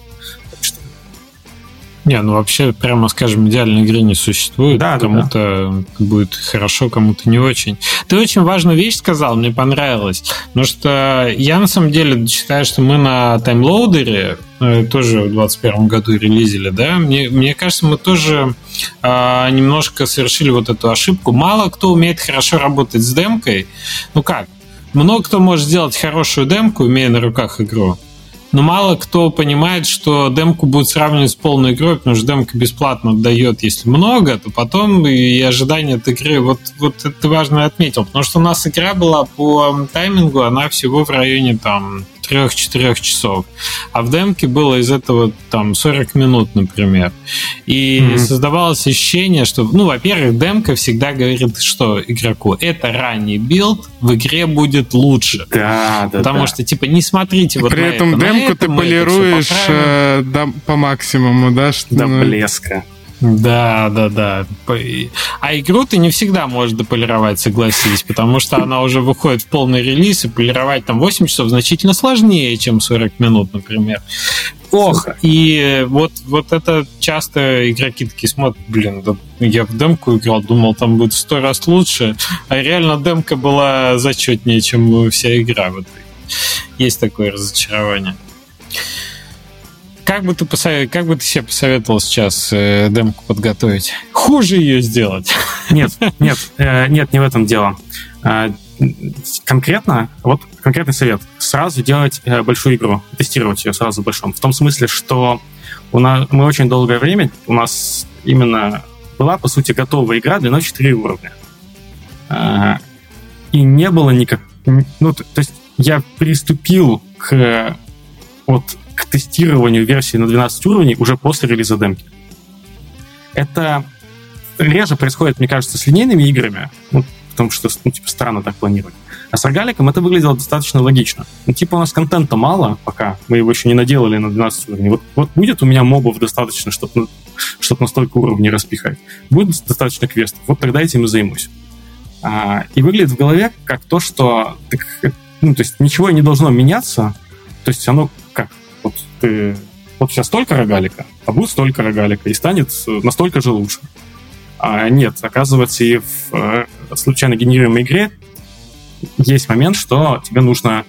Не, ну вообще, прямо скажем, идеальной игры не существует. Да, кому-то да. будет хорошо, кому-то не очень. Ты очень важную вещь сказал, мне понравилось. Потому что я на самом деле считаю, что мы на таймлоудере э, тоже в 2021 году релизили, да, мне, мне кажется, мы тоже э, немножко совершили вот эту ошибку. Мало кто умеет хорошо работать с демкой. Ну как? Много кто может сделать хорошую демку, имея на руках игру но мало кто понимает, что демку будет сравнивать с полной игрой, потому что демка бесплатно дает, если много, то потом и ожидания от игры, вот, вот это важно отметил, потому что у нас игра была по таймингу, она всего в районе там 3-4 часов. А в демке было из этого там 40 минут, например. И mm-hmm. создавалось ощущение, что, ну, во-первых, демка всегда говорит, что игроку это ранний билд, в игре будет лучше. Да, да. Потому да. что, типа, не смотрите вот При на этом это, демку ты полируешь э, до, по максимуму, да? Что, до ну... блеска. Да, да, да. А игру ты не всегда можешь дополировать, согласись, потому что она уже выходит в полный релиз, и полировать там 8 часов значительно сложнее, чем 40 минут, например. Ох, и вот, вот это часто игроки такие смотрят, блин, да я в демку играл, думал, там будет в сто раз лучше, а реально демка была зачетнее, чем вся игра. Вот. Есть такое разочарование. Как бы ты, посовет... как бы ты себе посоветовал сейчас э, демку подготовить? Хуже ее сделать? Нет, нет, э, нет, не в этом дело. Э, конкретно, вот конкретный совет. Сразу делать э, большую игру, тестировать ее сразу в большом. В том смысле, что у нас, мы очень долгое время, у нас именно была, по сути, готовая игра длиной 4 уровня. Э, и не было никак... Ну, то, то есть я приступил к вот тестированию версии на 12 уровней уже после релиза демки. Это реже происходит, мне кажется, с линейными играми, ну, потому что, ну, типа, странно так планировать. А с рогаликом это выглядело достаточно логично. Ну, типа, у нас контента мало пока, мы его еще не наделали на 12 уровней. Вот, вот будет у меня мобов достаточно, чтобы, чтобы на столько уровней распихать. Будет достаточно квестов, вот тогда этим и займусь. А, и выглядит в голове как то, что ну, то есть ничего не должно меняться, то есть оно? Вот ты... Вот сейчас только рогалика, а будет столько рогалика, и станет настолько же лучше. А нет, оказывается, и в э, случайно генерируемой игре есть момент, что тебе нужно,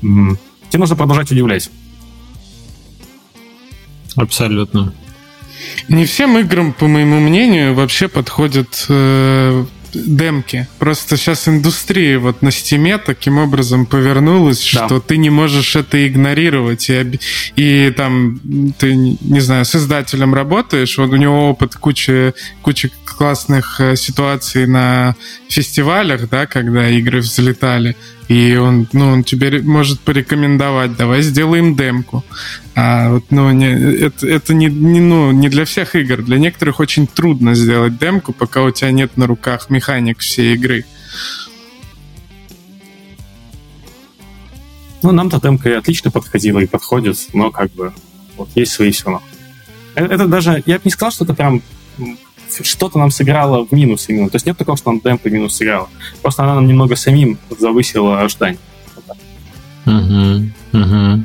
тебе нужно продолжать удивлять. Абсолютно. Не всем играм, по моему мнению, вообще подходят э, демки. Просто сейчас индустрия вот на стиме таким образом повернулась, да. что ты не можешь это игнорировать. И, и там ты, не знаю, с издателем работаешь, вот у него опыт куча, куча классных э, ситуаций на фестивалях, да, когда игры взлетали. И он, ну, он тебе может порекомендовать, давай сделаем демку. А вот, ну, не, это, это не, не, ну, не для всех игр. Для некоторых очень трудно сделать демку, пока у тебя нет на руках механик всей игры. Ну, нам-то демка и отлично подходила и подходит, но как бы вот есть свои все равно. Это, это даже, я бы не сказал, что это прям что-то нам сыграло в минус именно. То есть нет такого, что нам демпа минус сыграла. Просто она нам немного самим завысила ожидания. Угу, угу.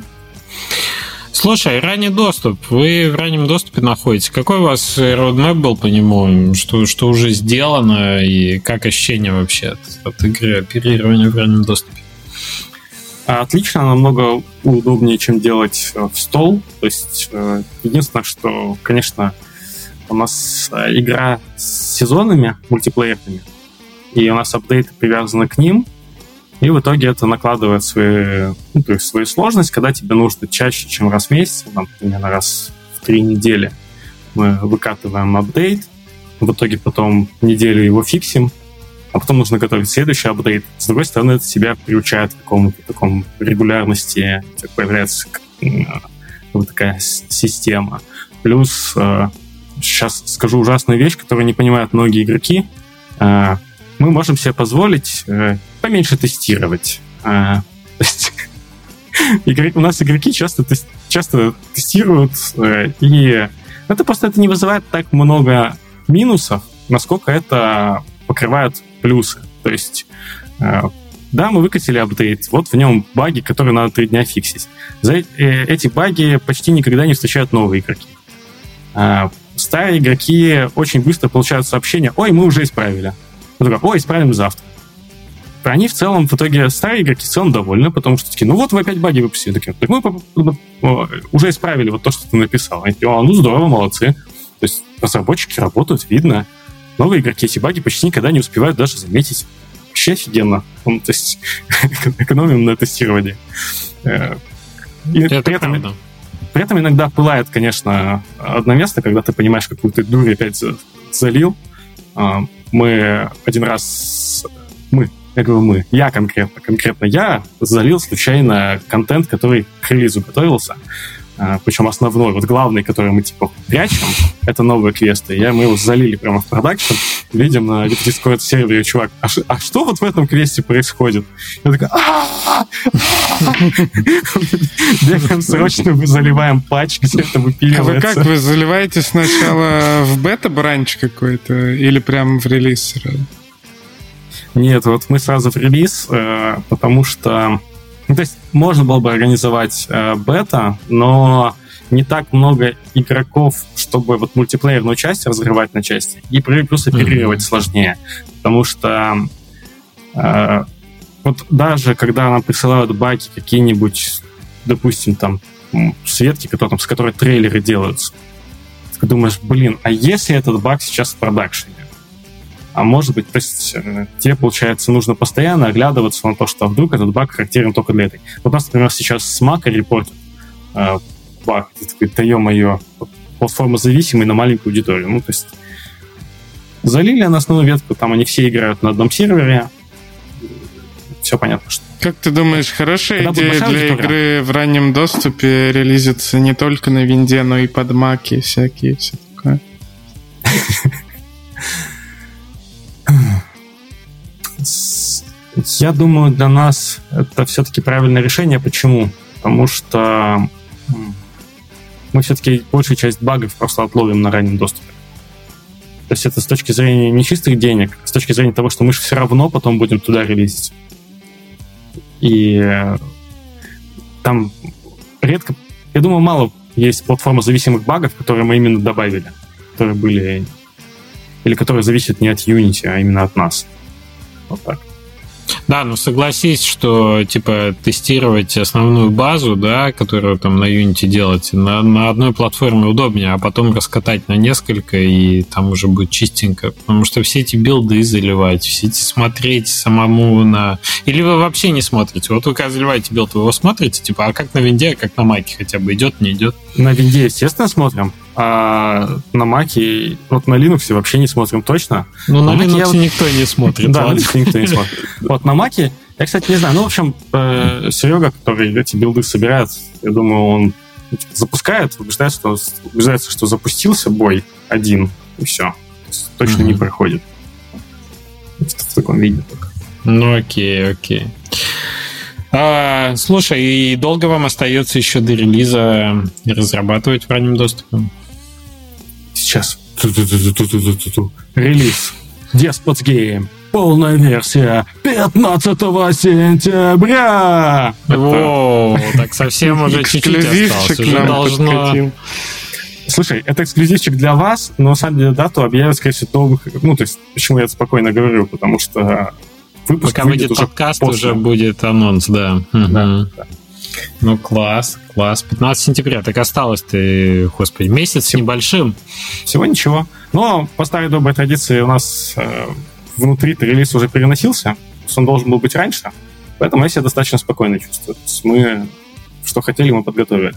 Слушай, ранний доступ. Вы в раннем доступе находитесь. Какой у вас roadmap был по нему? Что, что уже сделано и как ощущение вообще от, от игры оперирования в раннем доступе? Отлично, намного удобнее, чем делать в стол. То есть э, единственное, что, конечно, у нас э, игра с сезонами мультиплеерными, и у нас апдейты привязаны к ним, и в итоге это накладывает свои, ну, то есть свою сложность, когда тебе нужно чаще, чем раз в месяц, там, примерно раз в три недели мы выкатываем апдейт, в итоге потом неделю его фиксим, а потом нужно готовить следующий апдейт. С другой стороны, это себя приучает к какому-то такому регулярности, появляется вот такая система. Плюс э, сейчас скажу ужасную вещь, которую не понимают многие игроки. А, мы можем себе позволить э, поменьше тестировать. А, у нас игроки часто, часто тестируют, э, и это просто это не вызывает так много минусов, насколько это покрывает плюсы. То есть, э, да, мы выкатили апдейт, вот в нем баги, которые надо три дня фиксить. За эти баги почти никогда не встречают новые игроки. А, старые игроки очень быстро получают сообщение, ой, мы уже исправили. Ой, исправим завтра. Они в целом, в итоге, старые игроки в целом довольны, потому что такие, ну вот вы опять баги выпустили. Такие, так мы уже исправили вот то, что ты написал. Они такие, ну здорово, молодцы. То есть разработчики работают, видно. Новые игроки эти баги почти никогда не успевают даже заметить. Вообще офигенно. Ну, то есть экономим на тестировании. Э, и Это при этом, правда. При этом иногда пылает, конечно, одно место, когда ты понимаешь, какую ты дурь опять залил. А, мы один раз... Мы, я говорю мы, я конкретно, конкретно я залил случайно контент, который к релизу готовился. А, причем основной, вот главный, который мы типа прячем, это новые квесты. Я, мы его залили прямо в продакшн, видим на Discord сервере, чувак, а, а что вот в этом квесте происходит? Я такой, бегаем срочно, мы заливаем патч, где это выпиливается. А вы как, вы заливаете сначала в бета-бранч какой-то или прямо в релиз сразу? Нет, вот мы сразу в релиз, э, потому что ну, то есть можно было бы организовать э, бета, но не так много игроков, чтобы вот мультиплеерную часть разрывать на части, и плюс оперировать mm-hmm. сложнее, потому что э, вот даже когда нам присылают баги какие-нибудь, допустим, там светки, которые, там, с которой трейлеры делаются, ты думаешь, блин, а если этот баг сейчас в продакшене? А может быть, то есть э, тебе, получается, нужно постоянно оглядываться на то, что вдруг этот баг характерен только для этой. Вот у нас, например, сейчас с Mac репортит э, баг. Ты такой, да ё-моё, платформа зависимая на маленькую аудиторию. Ну, то есть залили на основную ветку, там они все играют на одном сервере. Все понятно, что как ты думаешь, хорошая Когда идея для аудитория? игры в раннем доступе релизиться не только на винде, но и под маки всякие, все такое? Я думаю, для нас это все-таки правильное решение. Почему? Потому что мы все-таки большую часть багов просто отловим на раннем доступе. То есть это с точки зрения не чистых денег, а с точки зрения того, что мы же все равно потом будем туда релизить. И там редко, я думаю, мало есть платформа зависимых багов, которые мы именно добавили, которые были или которые зависят не от Unity, а именно от нас. Вот так. Да, ну согласись, что типа тестировать основную базу, да, которую там на Unity делать, на, на одной платформе удобнее, а потом раскатать на несколько, и там уже будет чистенько. Потому что все эти билды заливать, все эти смотреть самому на... Или вы вообще не смотрите. Вот вы когда заливаете билд, вы его смотрите, типа, а как на винде, а как на маке хотя бы идет, не идет? На винде, естественно, смотрим. А на Маке, вот на Linux вообще не смотрим точно. Ну, на, на Linux вот... никто не смотрит. Да, никто не смотрит. Вот на Маке, я, кстати, не знаю, ну, в общем, э, Серега, который эти билды собирает, я думаю, он запускает, убеждается, что, убеждается, что запустился бой один, и все. Точно не проходит. В таком виде только. Ну, окей, окей. А, слушай, и долго вам остается еще до релиза разрабатывать в раннем доступе? Сейчас. Релиз. Despots Game. Полная версия 15 сентября. О, так совсем уже чуть-чуть осталось. Уже должно... Слушай, это эксклюзивчик для вас, но на самом деле дату объявят, скорее всего, до выхода. Ну, то есть, почему я это спокойно говорю? Потому что выпуск Пока выйдет, выйдет подкаст, после. уже будет анонс, да. Да, угу. да. Ну, класс, класс. 15 сентября. Так осталось ты, господи, месяц Всего, небольшим. Всего ничего. Но по старой доброй традиции у нас э, внутри релиз уже переносился. Он должен был быть раньше. Поэтому я себя достаточно спокойно чувствую. Мы что хотели, мы подготовили.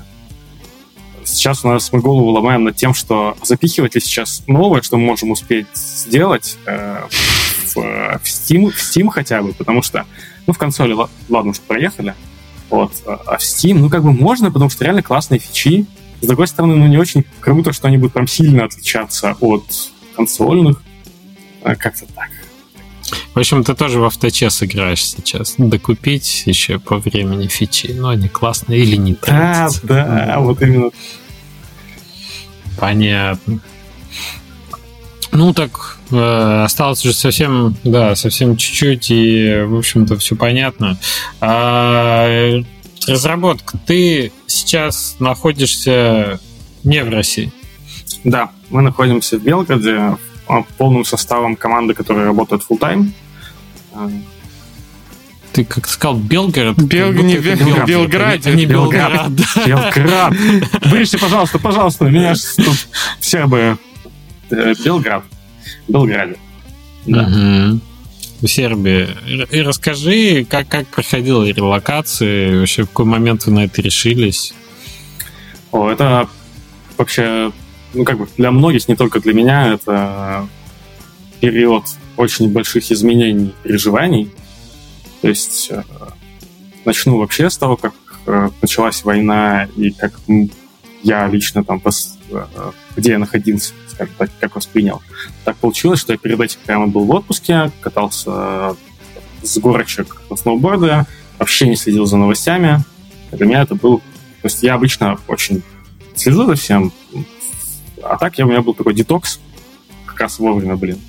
Сейчас у нас мы голову ломаем над тем, что запихивать ли сейчас новое, что мы можем успеть сделать э, в, в, Steam, в Steam хотя бы, потому что, ну, в консоли, ладно, уж проехали, вот, а в Steam, ну, как бы можно, потому что реально классные фичи. С другой стороны, ну, не очень круто, что они будут прям сильно отличаться от консольных. А как-то так. В общем, ты тоже в авточес играешь сейчас. Докупить еще по времени фичи. Ну, они классные или не Да, да, вот именно. Понятно. Ну, так э, осталось уже совсем, да, совсем чуть-чуть, и, в общем-то, все понятно. А, разработка. Ты сейчас находишься не в России? Да, мы находимся в Белгороде, полным составом команды, которая работает full time. Ты как сказал Белгород? Бел... Не Белгород, Белград, а не Белград. Белград. Вырежьте, пожалуйста, пожалуйста, меня тут все бы... Э, Белград. Белграде. Да. Угу. В Сербии. И расскажи, как, как проходила релокация, вообще в какой момент вы на это решились? О, это вообще, ну как бы для многих, не только для меня, это период очень больших изменений, переживаний. То есть э, начну вообще с того, как э, началась война и как я лично там, где я находился, скажем так, как воспринял. Так получилось, что я перед этим прямо был в отпуске, катался с горочек на сноуборде, вообще не следил за новостями. Для меня это был... То есть я обычно очень слежу за всем, а так я, у меня был такой детокс, как раз вовремя, блин.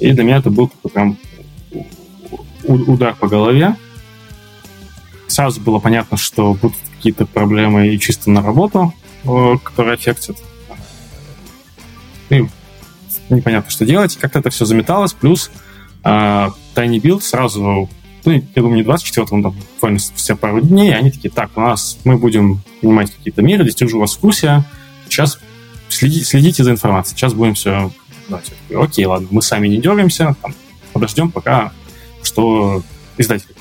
И для меня это был такой прям удар по голове. Сразу было понятно, что будут какие-то проблемы и чисто на работу, э, которые аффектят ну, непонятно, что делать. Как-то это все заметалось. Плюс э, Tiny Build сразу, ну, я думаю, не 24-го, там буквально все пару дней, они такие, так, у нас, мы будем принимать какие-то меры, держу вас в курсе, сейчас следи, следите за информацией, сейчас будем все давать. Окей, ладно, мы сами не дергаемся, там, подождем, пока что издатель.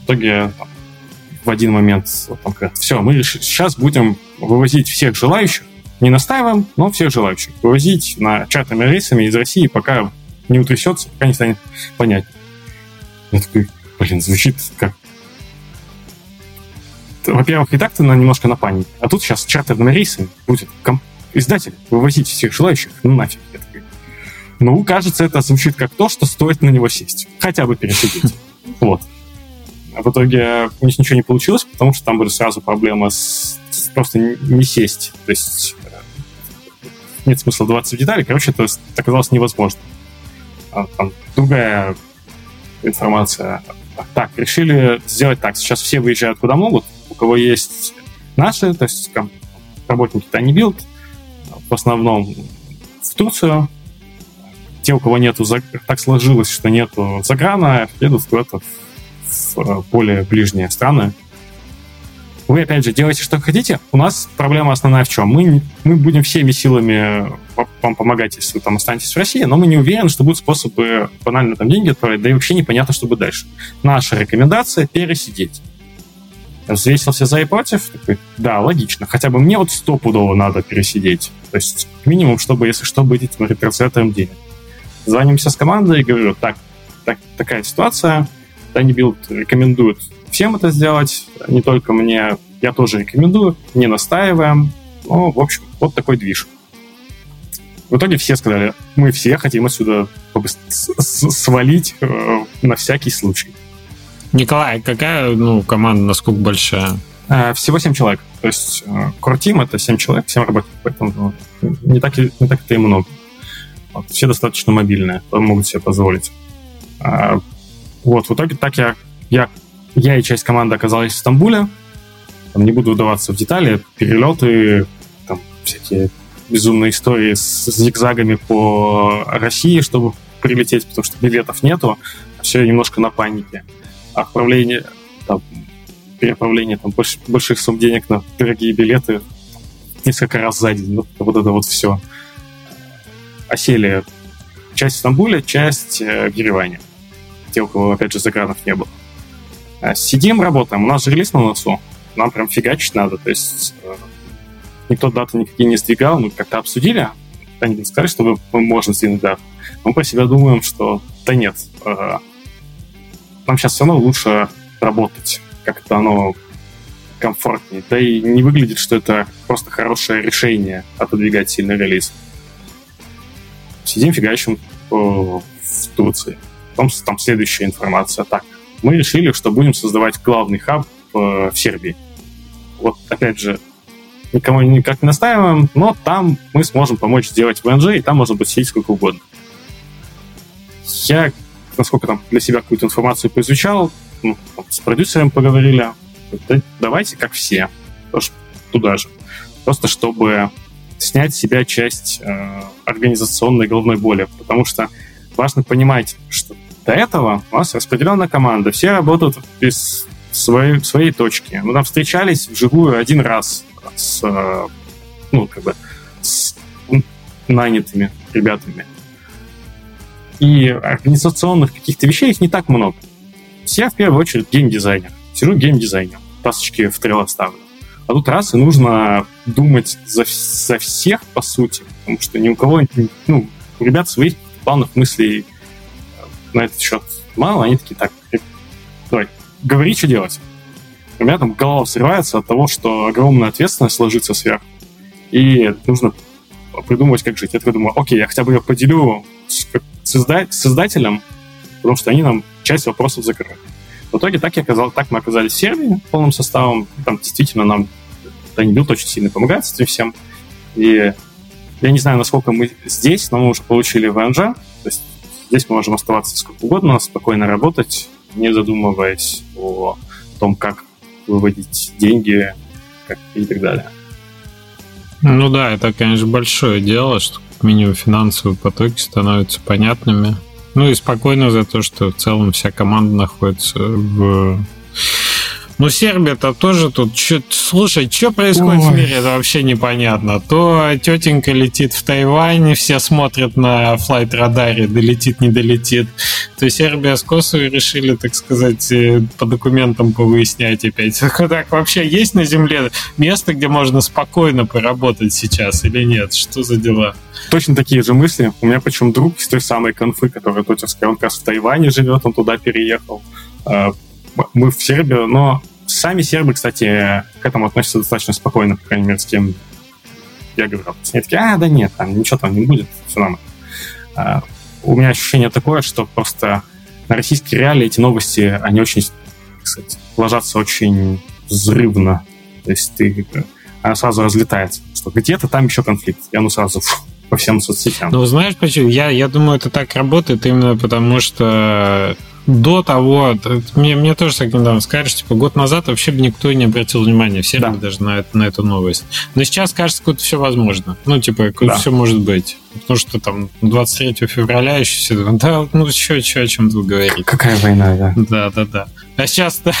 В итоге там, в один момент там, все, мы сейчас будем вывозить всех желающих, не настаиваем, но всех желающих вывозить на чатными рейсами из России, пока не утрясется, пока не станет понятно. Я такой, блин, звучит как... Во-первых, и так-то на, немножко на панике. А тут сейчас чартерными рейсами будет комп... издатель вывозить всех желающих, ну нафиг. Я такой, ну, кажется, это звучит как то, что стоит на него сесть. Хотя бы пересидеть. Вот. А в итоге у них ничего не получилось, потому что там были сразу проблемы с, с просто не сесть. То есть нет смысла вдаваться в детали. Короче, это оказалось невозможно. А, там другая информация. Так, решили сделать так. Сейчас все выезжают куда могут. У кого есть наши, то есть работники Tiny Build, в основном в Турцию. Те, у кого нету, так сложилось, что нету заграна, едут куда-то в э, более ближние страны. Вы, опять же, делаете, что хотите. У нас проблема основная в чем? Мы, мы будем всеми силами вам помогать, если вы там останетесь в России, но мы не уверены, что будут способы банально там деньги отправить, да и вообще непонятно, что будет дальше. Наша рекомендация — пересидеть взвесил все за и против, такой, да, логично. Хотя бы мне вот стопудово надо пересидеть. То есть минимум, чтобы, если что, быть этим ретранслятором денег. Звонимся с командой и говорю, так, так такая ситуация, Build рекомендует всем это сделать, не только мне, я тоже рекомендую, не настаиваем. Ну, в общем, вот такой движ. В итоге все сказали, мы все хотим отсюда свалить э, на всякий случай. Николай, какая ну, команда, насколько большая? Э, всего 7 человек. То есть Core Team — это 7 человек, 7 работников, поэтому не так, не так это и много. Вот, все достаточно мобильные, могут себе позволить. А, вот, в итоге так я, я, я и часть команды оказались в Стамбуле. Там не буду вдаваться в детали, перелеты, там всякие безумные истории с зигзагами по России, чтобы прилететь, потому что билетов нету, все немножко на панике отправление, там, переправление там, больш, больших сумм денег на дорогие билеты несколько раз за день. Ну, вот это вот все. Осели часть в Стамбуле, часть э, в Ереване. Те, у кого, опять же, загранов не было. А, сидим, работаем. У нас же релиз на носу. Нам прям фигачить надо. То есть э, никто даты никакие не сдвигал. Мы как-то обсудили. Они сказали, что мы, можем сдвинуть дату. Мы про себя думаем, что да нет, э, нам сейчас все равно лучше работать. Как-то оно комфортнее. Да и не выглядит, что это просто хорошее решение отодвигать сильный релиз. Сидим фигачим в Турции. Потом там следующая информация. Так, мы решили, что будем создавать главный хаб в Сербии. Вот, опять же, никому никак не настаиваем, но там мы сможем помочь сделать ВНЖ, и там можно будет сидеть сколько угодно. Я насколько там для себя какую-то информацию поизучал, ну, с продюсером поговорили, да, давайте как все, тоже туда же. Просто чтобы снять с себя часть э, организационной головной боли, потому что важно понимать, что до этого у нас распределенная команда, все работают без своей, своей точки. Мы там встречались вживую один раз с, э, ну, как бы, с нанятыми ребятами и организационных каких-то вещей их не так много. Я в первую очередь геймдизайнер. Сижу геймдизайнер, тасочки в трейлах ставлю. А тут раз и нужно думать за, за всех, по сути, потому что ни у кого, ну, у ребят своих планов, мыслей на этот счет мало, они такие, так, давай, говори, что делать. У меня там голова взрывается от того, что огромная ответственность ложится сверху, и нужно придумывать, как жить. Я такой думаю, окей, я хотя бы ее поделю с, созда- создателям, потому что они нам часть вопросов закрыли. В итоге так, я оказал, так мы оказались в Сербии полным составом. Там действительно нам Танибилд очень сильно помогает с этим всем. И я не знаю, насколько мы здесь, но мы уже получили ВНЖ. То есть здесь мы можем оставаться сколько угодно, спокойно работать, не задумываясь о том, как выводить деньги как, и так далее. Ну да, это, конечно, большое дело, что как минимум финансовые потоки становятся понятными. Ну и спокойно за то, что в целом вся команда находится в ну, Сербия-то тоже тут... Чё, слушай, что происходит Ой. в мире, это вообще непонятно. То тетенька летит в Тайвань, все смотрят на флайт-радаре, долетит, не долетит. То Сербия с Косово решили, так сказать, э, по документам повыяснять опять. Так вообще есть на Земле место, где можно спокойно поработать сейчас или нет? Что за дела? Точно такие же мысли. У меня причем друг из той самой конфы, который тотевская, он как раз в Тайване живет, он туда переехал а, мы в Сербию, но Сами сербы, кстати, к этому относятся достаточно спокойно, по крайней мере, с кем я говорил. Они такие, а, да нет, там ничего там не будет, все нормально. А, у меня ощущение такое, что просто на российские реалии эти новости, они очень, кстати, ложатся очень взрывно. То есть ты, она сразу разлетается. Что где-то там еще конфликт. И оно сразу фу, по всем соцсетям. Ну, знаешь почему? Я, я думаю, это так работает именно потому, что до того, мне, мне тоже так недавно скажешь, типа год назад вообще бы никто не обратил внимания, все да. даже на, на эту новость. Но сейчас кажется, что все возможно. Ну, типа, да. все может быть. Потому что там 23 февраля еще все да, ну что, что о чем вы говорите? Какая война, да. Да, да, да. А сейчас, да,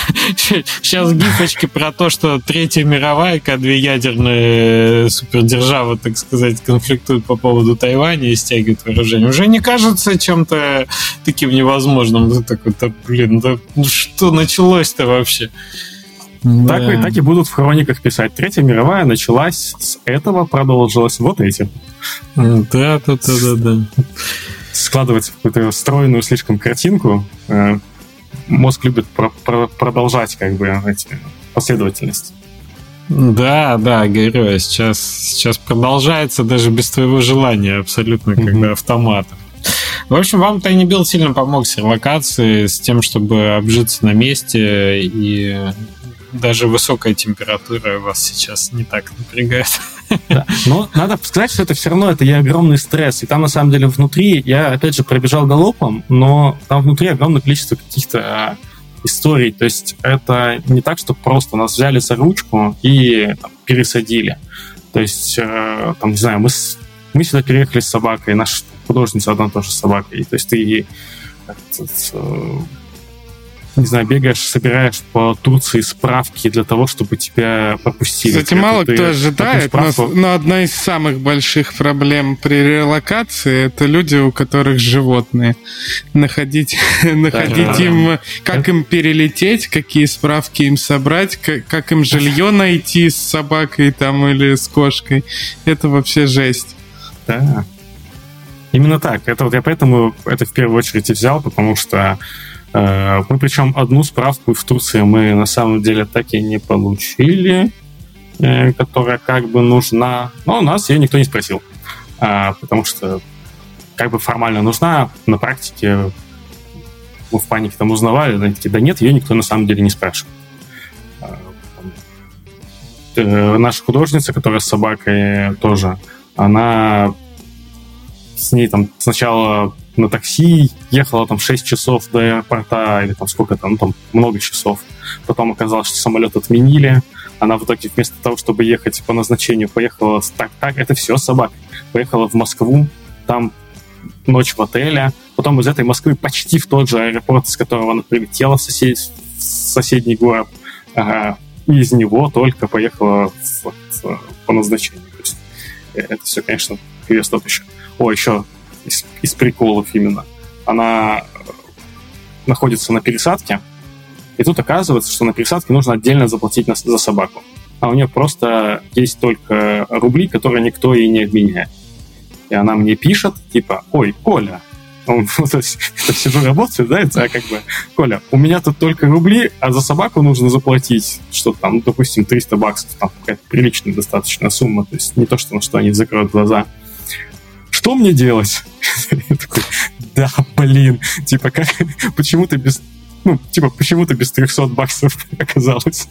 сейчас гифочки про то, что Третья мировая, когда две ядерные супердержавы, так сказать, конфликтуют по поводу Тайваня и стягивают вооружение, уже не кажется чем-то таким невозможным. Ты такой, да, блин, да ну что началось-то вообще? Так, да. и, так и будут в хрониках писать. Третья мировая началась с этого, продолжилась вот этим. Да, да, да, да, да. Складывается в какую-то стройную слишком картинку. Мозг любит про про продолжать как бы эти последовательность. Да, да, говорю, а сейчас, сейчас продолжается даже без твоего желания, абсолютно бы автоматом. В общем, вам Tiny Build сильно помог с релокацией, с тем, чтобы обжиться на месте, и даже высокая температура вас сейчас не так напрягает. Да. Но надо сказать, что это все равно это и огромный стресс. И там, на самом деле, внутри, я, опять же, пробежал галопом, но там внутри огромное количество каких-то а, историй. То есть это не так, что просто нас взяли за ручку и там, пересадили. То есть, э, там, не знаю, мы, с, мы сюда переехали с собакой, наша художница одна тоже с собакой. То есть ты не знаю, бегаешь, собираешь по Турции справки для того, чтобы тебя пропустили. Кстати, мало кто ожидает, но, но одна из самых больших проблем при релокации это люди, у которых животные. Находить, находить им, как им перелететь, какие справки им собрать, как, как им жилье найти с собакой там или с кошкой. Это вообще жесть. Да. Именно так. Это вот я поэтому это в первую очередь и взял, потому что мы причем одну справку в Турции мы на самом деле так и не получили, э, которая как бы нужна. Но у нас ее никто не спросил, а, потому что как бы формально нужна, на практике мы в панике там узнавали, они такие, да нет, ее никто на самом деле не спрашивает. А, э, наша художница, которая с собакой тоже, она с ней там сначала на такси, ехала там 6 часов до аэропорта, или там сколько там, ну, там много часов. Потом оказалось, что самолет отменили. Она в итоге вместо того, чтобы ехать по назначению, поехала так, так, это все собак. Поехала в Москву, там ночь в отеле. Потом из этой Москвы почти в тот же аэропорт, с которого она прилетела в, сосед... в соседний город. Ага. И из него только поехала в, в, по назначению. То есть э, это все, конечно, квест еще. О, еще из, из приколов именно. Она э, находится на пересадке, и тут оказывается, что на пересадке нужно отдельно заплатить на, за собаку. А у нее просто есть только рубли, которые никто ей не обменяет. И она мне пишет, типа, ой, Коля, он, то есть, сижу работаю, да, это как бы, Коля, у меня тут только рубли, а за собаку нужно заплатить, что там, допустим, 300 баксов, там какая-то приличная достаточно сумма, то есть не то, что на что они закроют глаза что мне делать? Да, блин, типа, как, почему ты без, ну, типа, почему ты без 300 баксов оказалась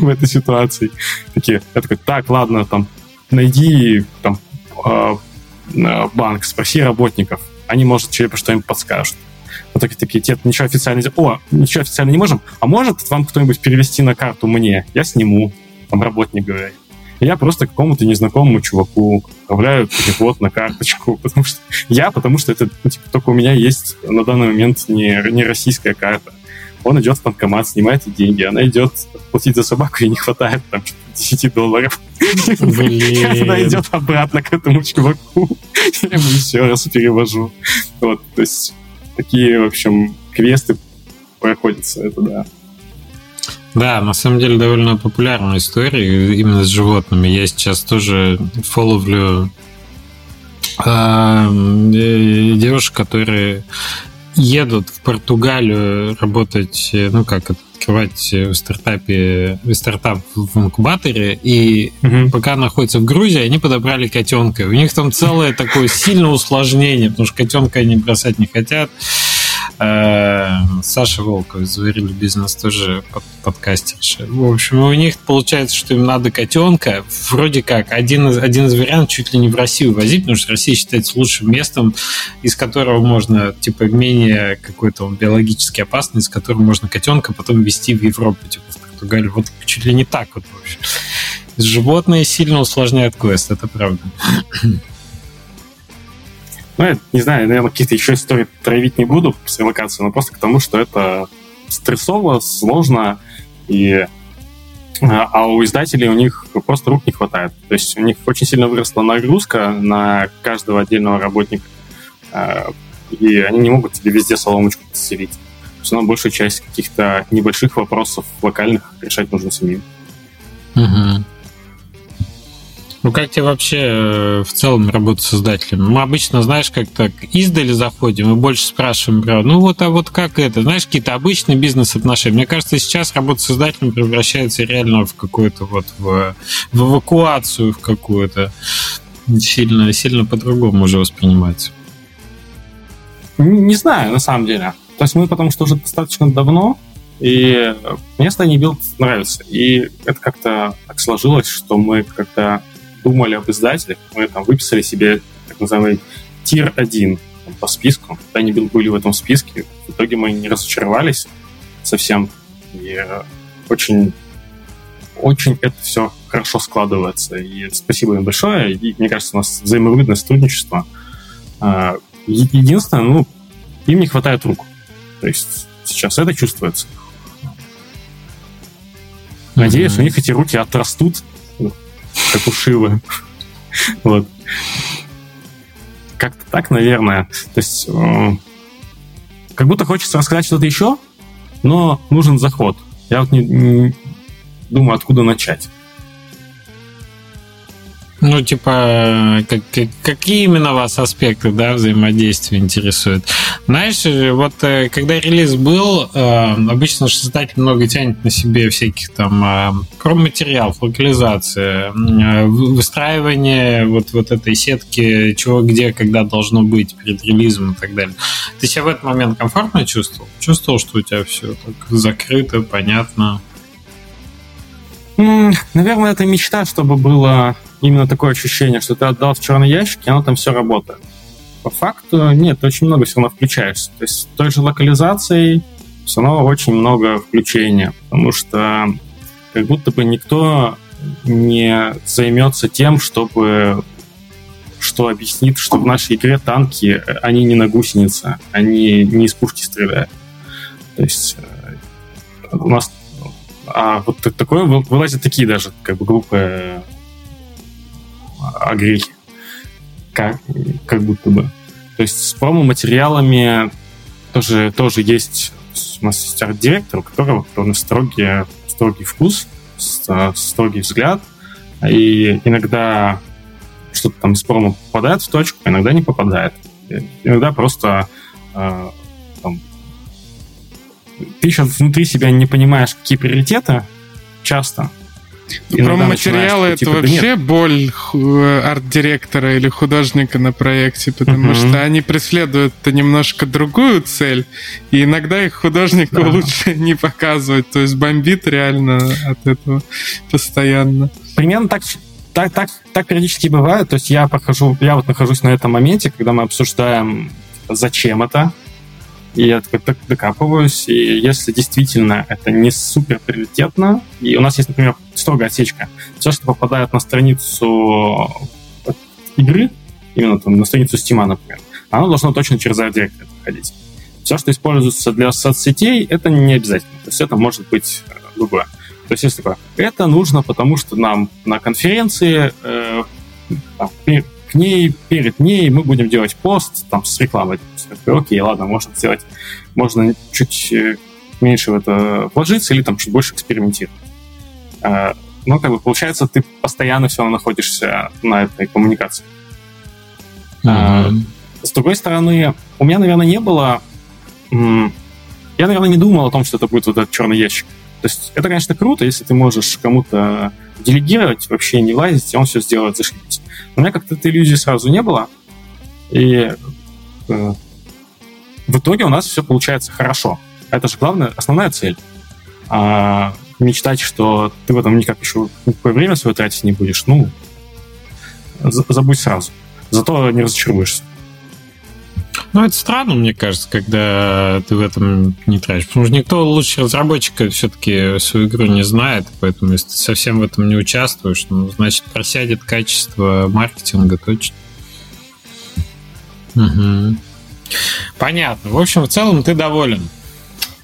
в этой ситуации? Такие, я такой, так, ладно, там, найди, там, э, банк, спроси работников, они, может, тебе что-нибудь подскажут. В итоге такие, тебе ничего официально. О, ничего официально не можем, а может вам кто-нибудь перевести на карту мне? Я сниму, там работник говорит я просто какому-то незнакомому чуваку отправляю перевод на карточку, потому что я, потому что это ну, типа, только у меня есть на данный момент не, не российская карта. Он идет в банкомат, снимает деньги, она идет платить за собаку, и не хватает там 10 долларов. Блин. Она идет обратно к этому чуваку, я ему еще раз перевожу. Вот, то есть такие, в общем, квесты проходятся, это да. Да, на самом деле довольно популярная история именно с животными. Я сейчас тоже фоловлю э, девушек, которые едут в Португалию работать, ну как открывать в стартапе, в стартап в инкубаторе, и угу. пока находятся в Грузии, они подобрали котенка. У них там целое такое сильное усложнение, потому что котенка они бросать не хотят. Э, Саша Волков из «Заварили бизнес» тоже под, подкастерша. В общем, у них получается, что им надо котенка. Вроде как один из, один из вариантов чуть ли не в Россию возить, потому что Россия считается лучшим местом, из которого можно, типа, менее какой-то он биологически опасный, из которого можно котенка потом везти в Европу, типа, в Португалию. Вот чуть ли не так вот, в общем. Животные сильно усложняют квест, это правда. Ну, я не знаю, наверное, какие-то еще истории травить не буду с релокацией, но просто к тому, что это стрессово, сложно, и а, а у издателей у них просто рук не хватает. То есть у них очень сильно выросла нагрузка на каждого отдельного работника, а, и они не могут тебе везде соломочку подселить. Все равно большую часть каких-то небольших вопросов локальных решать нужно самим. Угу. Ну, как тебе вообще э, в целом работа с издателем? Мы обычно, знаешь, как так издали заходим и больше спрашиваем про, ну вот, а вот как это? Знаешь, какие-то обычные бизнес-отношения. Мне кажется, сейчас работа с издателем превращается реально в какую-то вот, в, в эвакуацию в какую-то. Сильно, сильно по-другому уже воспринимается. Не знаю, на самом деле. То есть мы потому что уже достаточно давно, и мне Stony Build нравится. И это как-то так сложилось, что мы когда думали об издателях, мы там выписали себе так называемый тир 1 по списку. Они были в этом списке. В итоге мы не разочаровались совсем. И э, очень, очень это все хорошо складывается. И спасибо им большое. И мне кажется, у нас взаимовыгодное сотрудничество. А, единственное, ну, им не хватает рук. То есть сейчас это чувствуется. Надеюсь, mm-hmm. у них эти руки отрастут как у. Вот. Как-то так, наверное. То есть, э, как будто хочется рассказать что-то еще, но нужен заход. Я вот не, не думаю, откуда начать. Ну, типа, как, как, какие именно вас аспекты да, взаимодействия интересуют? Знаешь, вот э, когда релиз был, э, обычно создатель много тянет на себе всяких там э, промо-материалов, локализация, выстраивание вот, вот этой сетки, чего, где, когда должно быть перед релизом и так далее. Ты себя в этот момент комфортно чувствовал? Чувствовал, что у тебя все так закрыто, понятно? Наверное, это мечта, чтобы было именно такое ощущение, что ты отдал в черный ящик, и оно там все работает. По факту нет, очень много все равно включается. То есть с той же локализацией все равно очень много включения, потому что как будто бы никто не займется тем, чтобы что объяснит, что в нашей игре танки, они не на гусенице, они не из пушки стреляют. То есть э, у нас а вот такое вылазят такие даже как бы глупые огрехи. Как, как будто бы. То есть с промо-материалами тоже, тоже есть... У нас есть арт-директор, у которого довольно строгий, строгий вкус, строгий взгляд. И иногда что-то там из промо попадает в точку, а иногда не попадает. Иногда просто э, там, ты еще внутри себя не понимаешь, какие приоритеты часто, Промо-материалы это типа, вообще да боль э, арт-директора или художника на проекте, потому uh-huh. что они преследуют немножко другую цель, и иногда их художнику да. лучше не показывать, то есть бомбит реально от этого постоянно. Примерно так так, так, так периодически бывает. То есть я прохожу, я вот нахожусь на этом моменте, когда мы обсуждаем, зачем это, и я такой так докапываюсь, и если действительно это не супер приоритетно, и у нас есть, например, строгая отсечка, все, что попадает на страницу игры, именно там на страницу Steam, например, оно должно точно через арт-директор проходить. Все, что используется для соцсетей, это не обязательно. То есть это может быть э, другое. То есть если такое, это нужно, потому что нам на конференции э, там, к ней, перед ней мы будем делать пост там с рекламой. Окей, ладно, можно сделать, можно чуть э, меньше в это вложиться или там чуть больше экспериментировать. А, но как бы получается, ты постоянно все равно находишься на этой коммуникации. Mm-hmm. С другой стороны, у меня, наверное, не было... Я, наверное, не думал о том, что это будет вот этот черный ящик. То есть это, конечно, круто, если ты можешь кому-то делегировать, вообще не лазить, и он все сделает зашибись. У меня как-то этой иллюзии сразу не было. И э, в итоге у нас все получается хорошо. Это же главная, основная цель. А мечтать, что ты в этом никак еще никакое время свое тратить не будешь, ну, забудь сразу. Зато не разочаруешься. Ну, это странно, мне кажется, когда ты в этом не тратишь. Потому что никто лучше разработчика все-таки свою игру не знает, поэтому если ты совсем в этом не участвуешь, ну, значит, просядет качество маркетинга точно. Угу. Понятно. В общем, в целом ты доволен.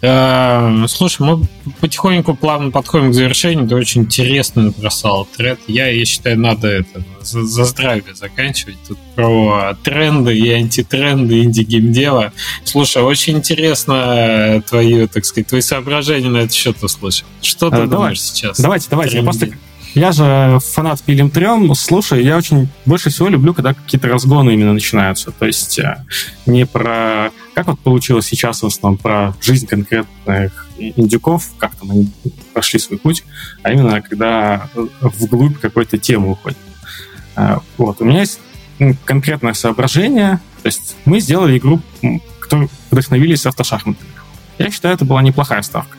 Э, слушай, мы потихоньку плавно подходим к завершению. Ты очень интересно набросал тред. Я, я считаю, надо это за, за здравие заканчивать. Тут про тренды и антитренды инди-геймдева. Слушай, очень интересно твои, так сказать, твои соображения на этот счет услышать. Что ты а, думаешь давай, сейчас? Давайте, давайте. Я просто я же фанат Пилим Трем. Слушай, я очень больше всего люблю, когда какие-то разгоны именно начинаются. То есть э, не про... Как вот получилось сейчас в основном про жизнь конкретных индюков, как там они прошли свой путь, а именно когда вглубь какой-то темы уходят. Э, вот. У меня есть конкретное соображение. То есть мы сделали игру, которую вдохновились автошахматами. Я считаю, это была неплохая ставка.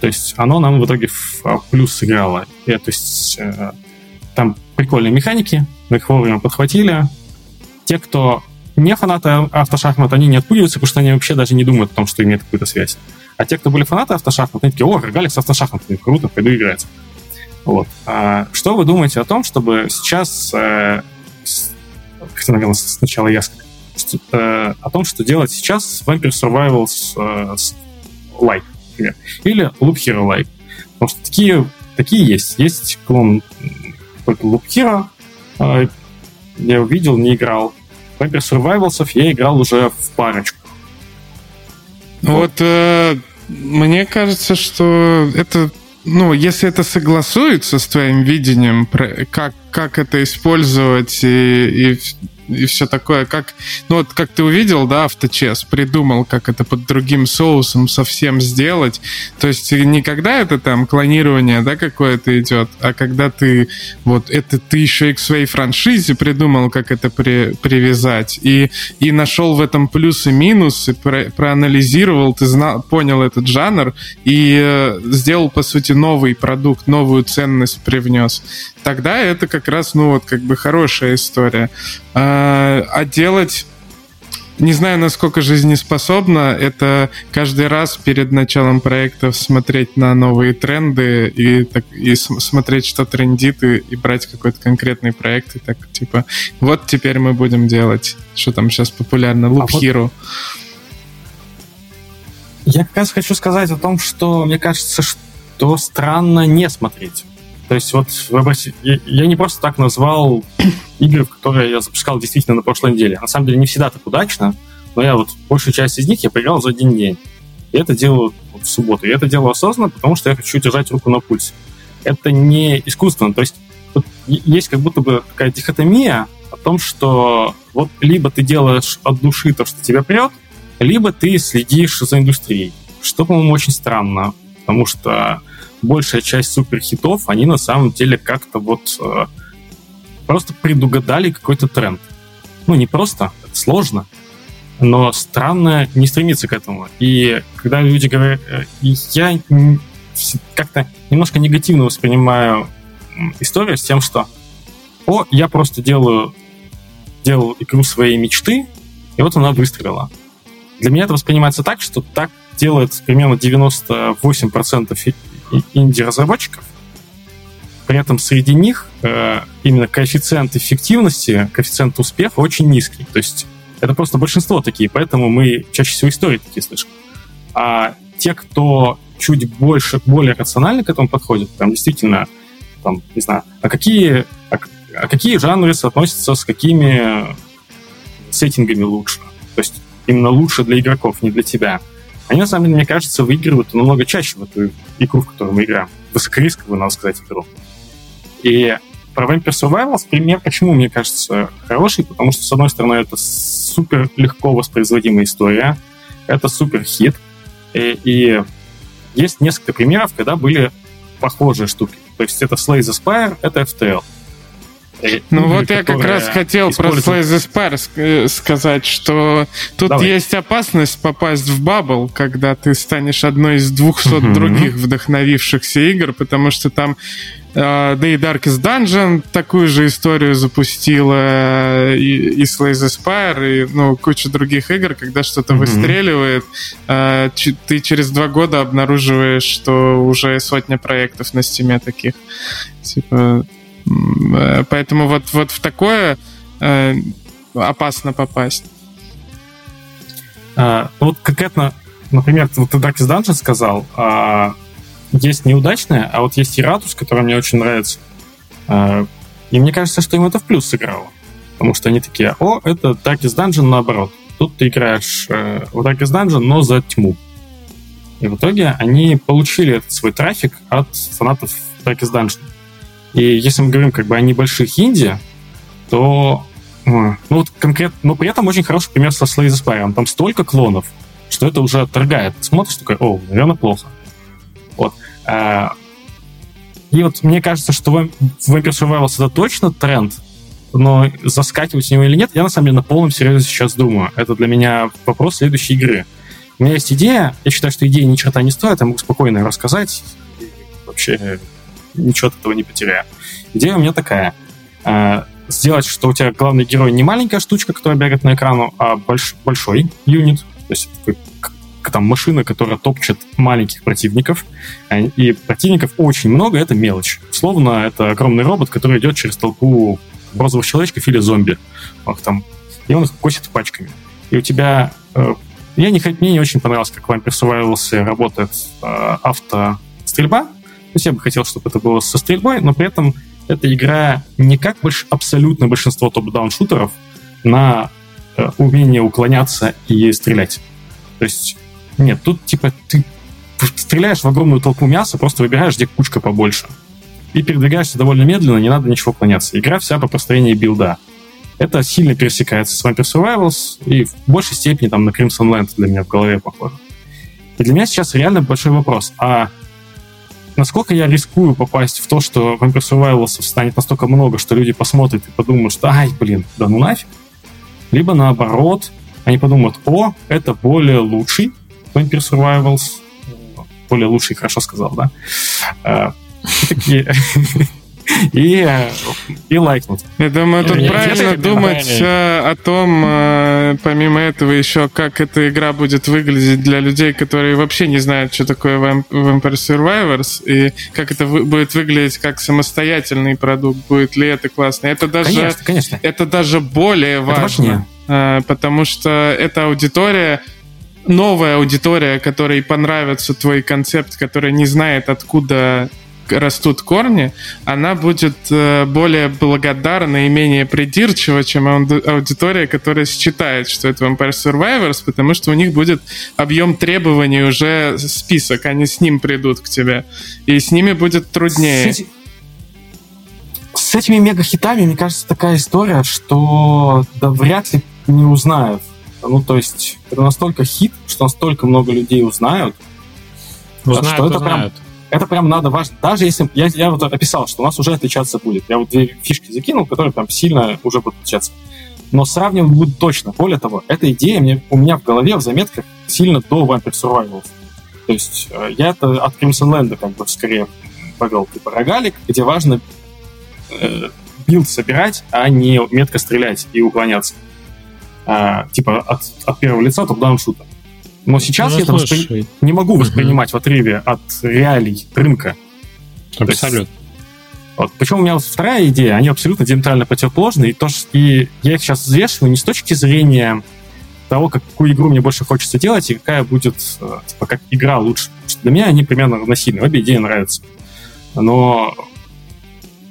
То есть оно нам в итоге в а, плюс сыграло. И, то есть э, там прикольные механики, мы их вовремя подхватили. Те, кто не фанаты автошахмат, они не отпугиваются, потому что они вообще даже не думают о том, что имеет какую-то связь. А те, кто были фанаты автошахмат, они такие, о, Рогаликс автошахмат, круто, пойду играть. Вот. А что вы думаете о том, чтобы сейчас, э, хотя, наверное, сначала я скажу, э, о том, что делать сейчас с Vampire Survivals э, Light? например. Или Loop Hero Like. Потому что такие, такие есть. Есть клон какой-то Loop Hero. А, я его видел, не играл. Vampire Survivals я играл уже в парочку. Вот, вот э, мне кажется, что это ну, если это согласуется с твоим видением, как, как это использовать и, и и все такое. Как, ну вот как ты увидел, да, авточес, придумал, как это под другим соусом совсем сделать. То есть не когда это там клонирование, да, какое-то идет, а когда ты вот это ты еще и к своей франшизе придумал, как это при, привязать. И, и нашел в этом плюсы и минусы, про, проанализировал, ты знал, понял этот жанр и э, сделал, по сути, новый продукт, новую ценность привнес. Тогда это как раз, ну вот, как бы хорошая история. А, а делать не знаю, насколько жизнеспособно, это каждый раз перед началом проекта смотреть на новые тренды и, так, и смотреть, что трендит, и, и брать какой-то конкретный проект, и так, типа, вот теперь мы будем делать, что там сейчас популярно, Loop а Hero. Вот... Я как раз хочу сказать о том, что мне кажется, что странно не смотреть. То есть вот. Я, я не просто так назвал игры, которые я запускал действительно на прошлой неделе. На самом деле не всегда так удачно, но я вот большую часть из них я поиграл за один день. И это делаю в субботу. И это делаю осознанно, потому что я хочу держать руку на пульсе. Это не искусственно. То есть вот есть как будто бы такая дихотомия о том, что вот либо ты делаешь от души то, что тебя прет, либо ты следишь за индустрией. Что, по-моему, очень странно, потому что большая часть суперхитов, они на самом деле как-то вот э, просто предугадали какой-то тренд. Ну, не просто, это сложно, но странно не стремиться к этому. И когда люди говорят... Э, я как-то немножко негативно воспринимаю историю с тем, что о, я просто делаю делал игру своей мечты, и вот она выстрелила. Для меня это воспринимается так, что так делает примерно 98% инди-разработчиков. При этом среди них э, именно коэффициент эффективности, коэффициент успеха очень низкий. То есть это просто большинство такие, поэтому мы чаще всего истории такие слышим. А те, кто чуть больше, более рационально к этому подходит, там действительно, там, не знаю, а какие, а, а какие жанры соотносятся с какими сеттингами лучше. То есть именно лучше для игроков, не для тебя они, на самом деле, мне кажется, выигрывают намного чаще в эту игру, в которую мы играем. Высокорисковую, надо сказать, игру. И про Vampire Survivals пример, почему, мне кажется, хороший, потому что, с одной стороны, это супер легко воспроизводимая история, это супер хит, и, и есть несколько примеров, когда были похожие штуки. То есть это Slay the Spire, это FTL. Ну вот я как раз хотел про Slay the Spire сказать, что тут Давай. есть опасность попасть в bubble, когда ты станешь одной из 200 угу. других вдохновившихся игр, потому что там э, да и Darkest Dungeon такую же историю запустила, и, и Slay the Spire, и ну, куча других игр, когда что-то mm-hmm. выстреливает, э, ты через два года обнаруживаешь, что уже сотня проектов на Steam е таких. Типа, э, поэтому вот, вот в такое uh, опасно попасть. А, ну вот конкретно, например, вот ты Darkest Dungeon сказал, а есть неудачная, а вот есть и Ратус, которая мне очень нравится. А, и мне кажется, что им это в плюс сыграло. Потому что они такие, о, это Darkest Dungeon наоборот. Тут ты играешь э, в Darkest Dungeon, но за тьму. И в итоге они получили этот свой трафик от фанатов Darkest Dungeon. И если мы говорим как бы о небольших инди, то ну вот конкретно, но при этом очень хороший пример со Slay the Spire. Там столько клонов, что это уже отторгает. Смотришь, такой, о, наверное, плохо. Вот. А, и вот мне кажется, что Vampire Survivors это точно тренд, но заскакивать с него или нет, я на самом деле на полном серьезе сейчас думаю. Это для меня вопрос следующей игры. У меня есть идея, я считаю, что идея ни черта не стоит, я могу спокойно рассказать, вообще ничего от этого не потеряю. Идея у меня такая. А, сделать, что у тебя главный герой не маленькая штучка, которая бегает на экрану, а больш, большой юнит, то есть там машина, которая топчет маленьких противников, а, и противников очень много, это мелочь. Словно это огромный робот, который идет через толпу розовых человечков или зомби. Ах, там, и он их косит пачками. И у тебя... Э, я не, мне не очень понравилось, как Vampire Survivors работает э, автострельба. То есть я бы хотел, чтобы это было со стрельбой, но при этом эта игра не как больш, абсолютно большинство топ-даун шутеров на э, умение уклоняться и стрелять. То есть нет, тут типа ты стреляешь в огромную толпу мяса, просто выбираешь, где кучка побольше. И передвигаешься довольно медленно, не надо ничего клоняться. Игра вся по построению билда. Это сильно пересекается с Vampire Survivals и в большей степени там на Crimson Land для меня в голове похоже. И для меня сейчас реально большой вопрос. А насколько я рискую попасть в то, что Vampire Survivals станет настолько много, что люди посмотрят и подумают, что ай, блин, да ну нафиг. Либо наоборот, они подумают, о, это более лучший, Vampire Survivals. Более лучший, хорошо сказал, да? А, такие... и, и лайкнуть. Я думаю, тут правильно думать э, о том, э, помимо этого, еще как эта игра будет выглядеть для людей, которые вообще не знают, что такое Vampire Survivors, и как это будет выглядеть как самостоятельный продукт, будет ли это классно. Это даже, конечно, конечно. Это даже более важно, э, потому что эта аудитория новая аудитория, которой понравится твой концепт, которая не знает, откуда растут корни, она будет э, более благодарна и менее придирчива, чем аудитория, которая считает, что это Vampire Survivors, потому что у них будет объем требований уже список, они с ним придут к тебе. И с ними будет труднее. С, с этими мега-хитами, мне кажется, такая история, что да, вряд ли не узнают ну, то есть, это настолько хит, что настолько много людей узнают, узнают что это узнают. прям это прям надо важно. Даже если... Я, я вот описал, что у нас уже отличаться будет. Я вот две фишки закинул, которые прям сильно уже будут отличаться. Но сравнивать будет точно. Более того, эта идея мне, у меня в голове, в заметках, сильно до Vampire Survivals. То есть э, я это от Crimson Land как бы скорее повел. Типа рогалик, где важно э, билд собирать, а не метко стрелять и уклоняться а, типа от, от первого лица top-down шутер. Но сейчас ну, я это воспри... не могу воспринимать угу. в отрыве от реалий рынка. Абсолютно. вот. Причем у меня вот вторая идея, они абсолютно диаметрально противоположны, и, то, что, и я их сейчас взвешиваю не с точки зрения того, какую игру мне больше хочется делать, и какая будет, э, типа, как игра лучше. Для меня они примерно равносильны, обе идеи нравятся. Но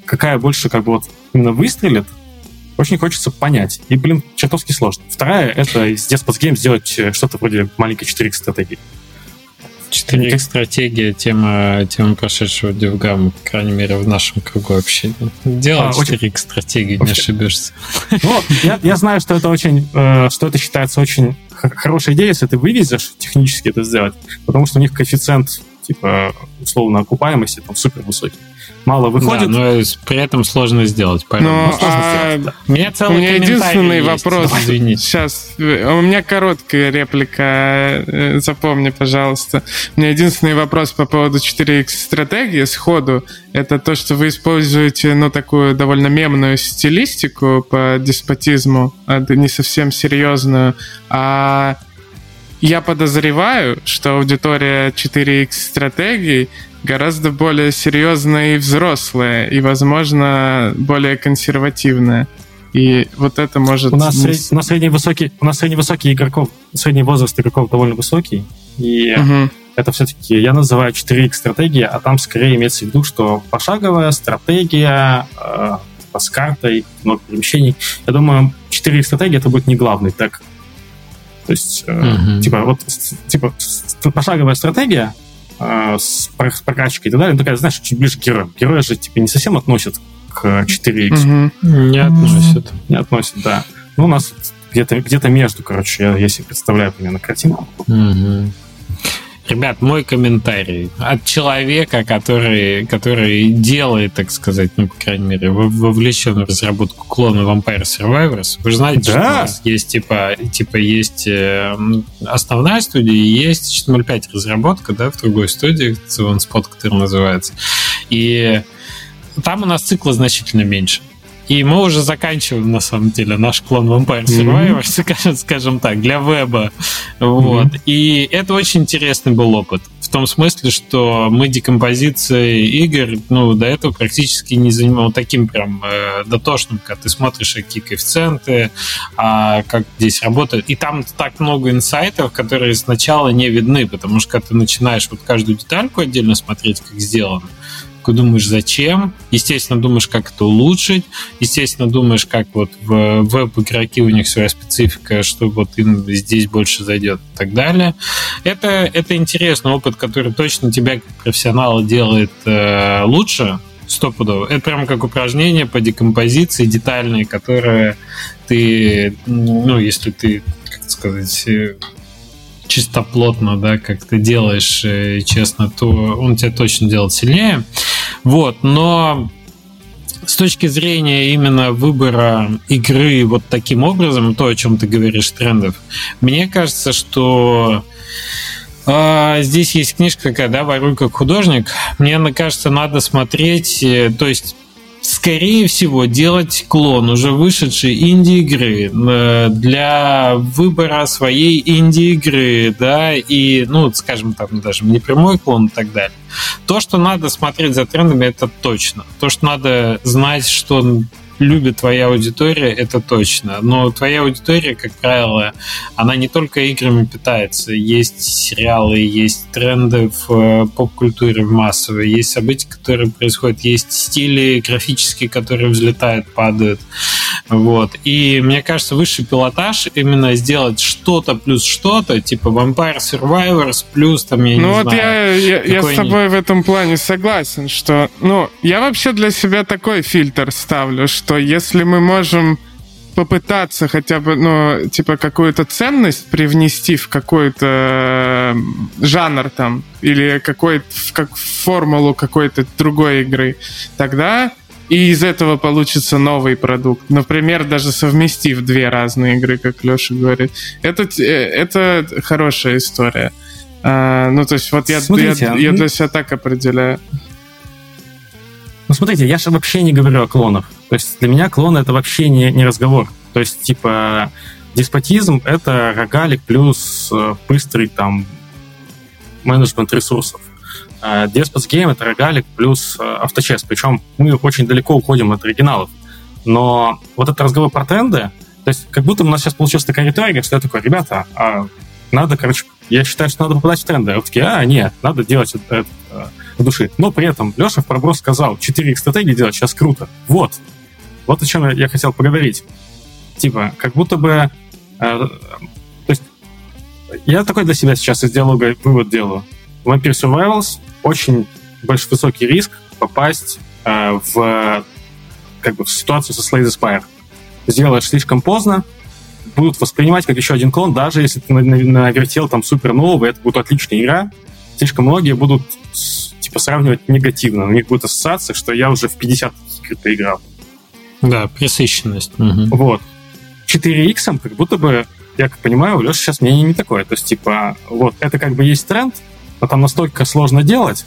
какая больше как бы вот именно выстрелит, очень хочется понять. И, блин, чертовски сложно. Вторая — это из Despots Game сделать э, что-то вроде маленькой 4X стратегии. 4X стратегия, тема, тема прошедшего DevGam, по крайней мере, в нашем кругу общения. Делать а, 4X стратегию, не ошибешься. Ну, я, я знаю, что это очень, э, что это считается очень хорошей идеей, если ты вывезешь технически это сделать, потому что у них коэффициент типа, условно, окупаемости там супер высокий. Мало выходит. Да, но при этом сложно сделать. Поэтому Но, ну, сложно а, сделать. Да. У меня целый У меня единственный есть. вопрос. Извините. Сейчас, у меня короткая реплика, э, запомни, пожалуйста. У меня единственный вопрос по поводу 4X стратегии сходу. Это то, что вы используете, ну, такую довольно мемную стилистику по деспотизму, а не совсем серьезную, а я подозреваю, что аудитория 4X стратегий гораздо более серьезная и взрослая, и, возможно, более консервативная. И вот это может... У нас, сред... у нас средний высокий, у нас средний высокий игроков, средний возраст игроков довольно высокий, и угу. это все-таки, я называю 4X стратегия, а там скорее имеется в виду, что пошаговая стратегия э, с картой, много перемещений. Я думаю, 4X стратегия это будет не главный так. То есть, э, угу. типа, вот, типа, пошаговая стратегия, э, с прокачкой и так далее, ну, такая, знаешь, чуть ближе к герою. Герои же, типа, не совсем относят к 4X. Угу. Не относят. Не относят, да. Ну, у нас где-то где между, короче, я, я себе представляю примерно картинку. Угу. Ребят, мой комментарий от человека, который, который делает, так сказать, ну, по крайней мере, вовлечен в разработку клона Vampire Survivors. Вы же знаете, да. что у нас есть, типа, типа есть э, основная студия и есть HTML5 разработка, да, в другой студии, Spot, который называется. И там у нас цикла значительно меньше. И мы уже заканчиваем, на самом деле, наш клон Vampire Survivor, mm-hmm. скажем так, для веба. Вот. Mm-hmm. И это очень интересный был опыт. В том смысле, что мы декомпозицией игр, ну, до этого практически не занимал таким прям э, дотошным, когда ты смотришь, какие коэффициенты, а как здесь работает. И там так много инсайтов, которые сначала не видны, потому что когда ты начинаешь вот каждую детальку отдельно смотреть, как сделано, думаешь, зачем, естественно, думаешь, как это улучшить, естественно, думаешь, как вот в веб-игроки у них своя специфика, что вот им здесь больше зайдет и так далее. Это, это интересный опыт, который точно тебя как профессионала делает э, лучше, стопудово. Это прямо как упражнение по декомпозиции детальные, которые ты, ну, если ты, как сказать, э, чистоплотно, да, как ты делаешь э, честно, то он тебя точно делает сильнее. Вот, но с точки зрения именно выбора игры вот таким образом, то, о чем ты говоришь, трендов, мне кажется, что а, здесь есть книжка такая, да, «Воруй как художник». Мне кажется, надо смотреть, э, то есть скорее всего, делать клон уже вышедшей инди-игры э, для выбора своей инди-игры, да, и, ну, скажем там, даже не прямой клон и так далее. То, что надо смотреть за трендами, это точно. То, что надо знать, что любит твоя аудитория, это точно. Но твоя аудитория, как правило, она не только играми питается. Есть сериалы, есть тренды в э, поп-культуре в массовой, есть события, которые происходят, есть стили графические, которые взлетают, падают. Вот. И мне кажется, высший пилотаж именно сделать что-то плюс что-то, типа Vampire Survivors плюс там, я ну не вот знаю. Я, я, я с тобой в этом плане согласен, что, ну, я вообще для себя такой фильтр ставлю, что если мы можем попытаться хотя бы, ну, типа, какую-то ценность привнести в какой-то жанр там, или какой-то, как формулу какой-то другой игры, тогда и из этого получится новый продукт. Например, даже совместив две разные игры, как Леша говорит. Это, э, это хорошая история. А, ну, то есть, вот я, Смотрите, я, я для себя так определяю. Ну, смотрите, я же вообще не говорю о клонах. То есть для меня клоны это вообще не, не разговор. То есть, типа, деспотизм — это рогалик плюс э, быстрый там менеджмент ресурсов. Despots Game — это рогалик плюс э, авточест. Причем мы очень далеко уходим от оригиналов. Но вот этот разговор про тренды, то есть как будто у нас сейчас получилась такая риторика, что я такой, ребята, а надо, короче, я считаю, что надо попадать в тренды. А такие, а, нет, надо делать это, это э, в души. Но при этом Леша в проброс сказал, 4 стратегии делать сейчас круто. Вот. Вот о чем я, хотел поговорить. Типа, как будто бы... Э, то есть, я такой для себя сейчас из диалога вывод делаю. Vampire Survivals очень большой высокий риск попасть э, в, как бы, в ситуацию со Slay the Spire. Сделаешь слишком поздно, будут воспринимать как еще один клон, даже если ты навертел там супер нового, это будет отличная игра, слишком многие будут типа сравнивать негативно. У них будет ассоциация, что я уже в 50 игр поиграл. Да, пресыщенность. Угу. Вот. 4X как будто бы, я как понимаю, у Леши сейчас мнение не такое. То есть, типа, вот, это как бы есть тренд, но там настолько сложно делать,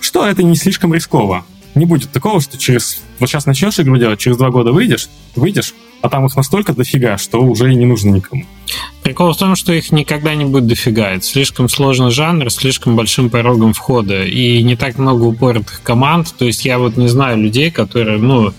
что это не слишком рисково. Не будет такого, что через... Вот сейчас начнешь игру делать, через два года выйдешь, выйдешь, а там их настолько дофига, что уже и не нужно никому. Прикол в том, что их никогда не будет дофига. Это слишком сложный жанр, слишком большим порогом входа, и не так много упоротых команд. То есть я вот не знаю людей, которые, ну,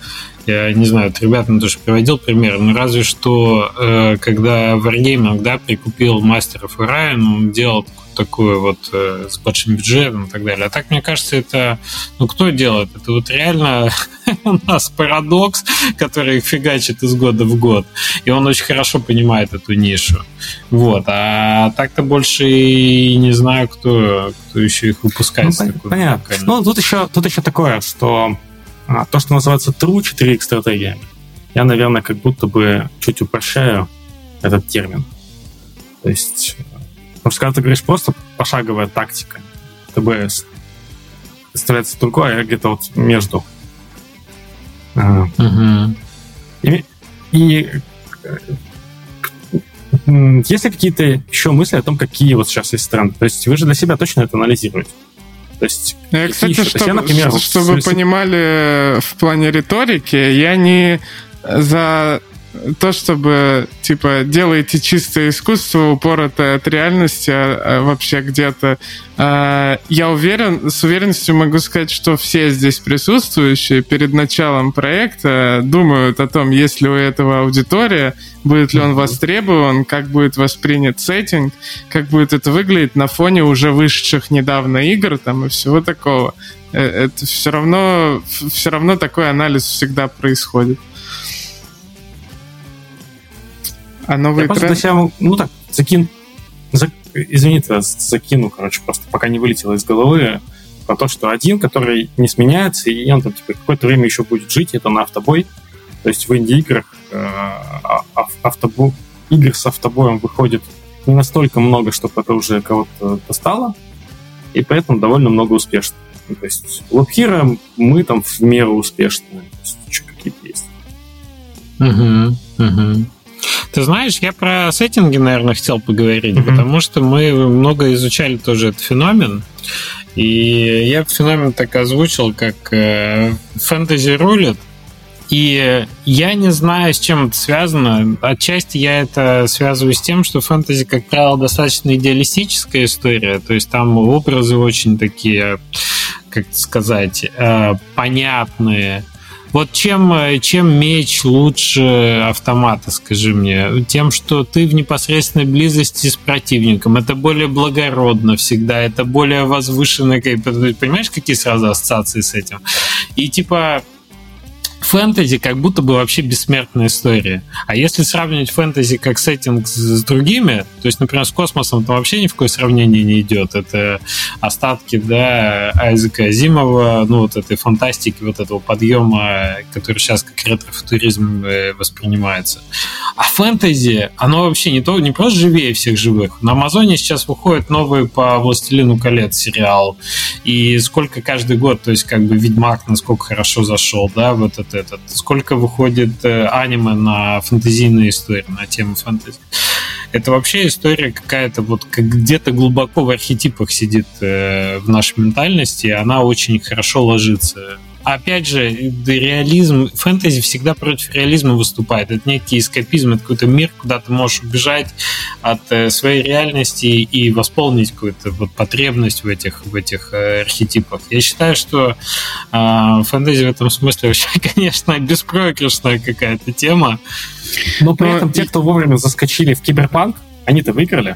я не знаю, вот ребятам тоже приводил пример, но разве что, э, когда Wargaming, да, прикупил мастеров Райан, он делал такую вот э, с большим бюджетом и так далее. А так, мне кажется, это, ну, кто делает? Это вот реально у нас парадокс, который фигачит из года в год, и он очень хорошо понимает эту нишу. Вот, а так-то больше и не знаю, кто, кто еще их выпускает. Ну, понятно. Ну, тут еще, тут еще такое, что а, то, что называется true 4X стратегия, я, наверное, как будто бы чуть упрощаю этот термин. То есть, потому что когда ты говоришь просто пошаговая тактика, ТБС, представляется другое, а где-то вот между. Угу. И, и есть ли какие-то еще мысли о том, какие вот сейчас есть тренды? То есть вы же для себя точно это анализируете. То есть, я, кстати, чтобы, я, например, чтобы вы понимали в плане риторики, я не за то, чтобы, типа, делаете чистое искусство, упоротое от реальности а, а вообще где-то. А, я уверен, с уверенностью могу сказать, что все здесь присутствующие перед началом проекта думают о том, есть ли у этого аудитория, будет ли он востребован, как будет воспринят сеттинг, как будет это выглядеть на фоне уже вышедших недавно игр там и всего такого. Э, это все равно, все равно такой анализ всегда происходит. А новый Я тренд... себя, ну так, закин... За... Извините, закину, короче, просто пока не вылетело из головы про то, что один, который не сменяется, и он там типа какое-то время еще будет жить, это на автобой. То есть в инди-играх э, а, автобо... игр с автобоем выходит не настолько много, чтобы это уже кого-то достало, и поэтому довольно много успешно. Ну, то есть Лобхира мы там в меру успешные. То есть еще какие-то есть. Угу, угу. Ты знаешь, я про сеттинги, наверное, хотел поговорить, mm-hmm. потому что мы много изучали тоже этот феномен. И я феномен так озвучил, как э, фэнтези рулит. И я не знаю, с чем это связано. Отчасти я это связываю с тем, что фэнтези, как правило, достаточно идеалистическая история. То есть там образы очень такие, как сказать, э, понятные вот чем, э, чем меч лучше автомата, скажи мне? Тем, что ты в непосредственной близости с противником. Это более благородно всегда, это более возвышенное. Понимаешь, какие сразу ассоциации с этим? И типа фэнтези как будто бы вообще бессмертная история. А если сравнивать фэнтези как сеттинг с другими, то есть, например, с космосом, то вообще ни в какое сравнение не идет. Это остатки, да, Айзека Азимова, ну, вот этой фантастики, вот этого подъема, который сейчас как ретро-футуризм э, воспринимается. А фэнтези, оно вообще не, то, не просто живее всех живых. На Амазоне сейчас выходит новый по «Властелину колец» сериал. И сколько каждый год, то есть как бы Ведьмак насколько хорошо зашел, да, вот это этот. Сколько выходит э, аниме на фэнтезийные истории, на тему фэнтези. Это вообще история какая-то вот как где-то глубоко в архетипах сидит э, в нашей ментальности, и она очень хорошо ложится опять же, реализм, фэнтези всегда против реализма выступает. Это некий эскапизм, это какой-то мир, куда ты можешь убежать от э, своей реальности и восполнить какую-то вот потребность в этих, в этих э, архетипах. Я считаю, что э, фэнтези в этом смысле вообще, конечно, беспроигрышная какая-то тема. Но при Но этом те, кто вовремя заскочили в киберпанк, они-то выиграли.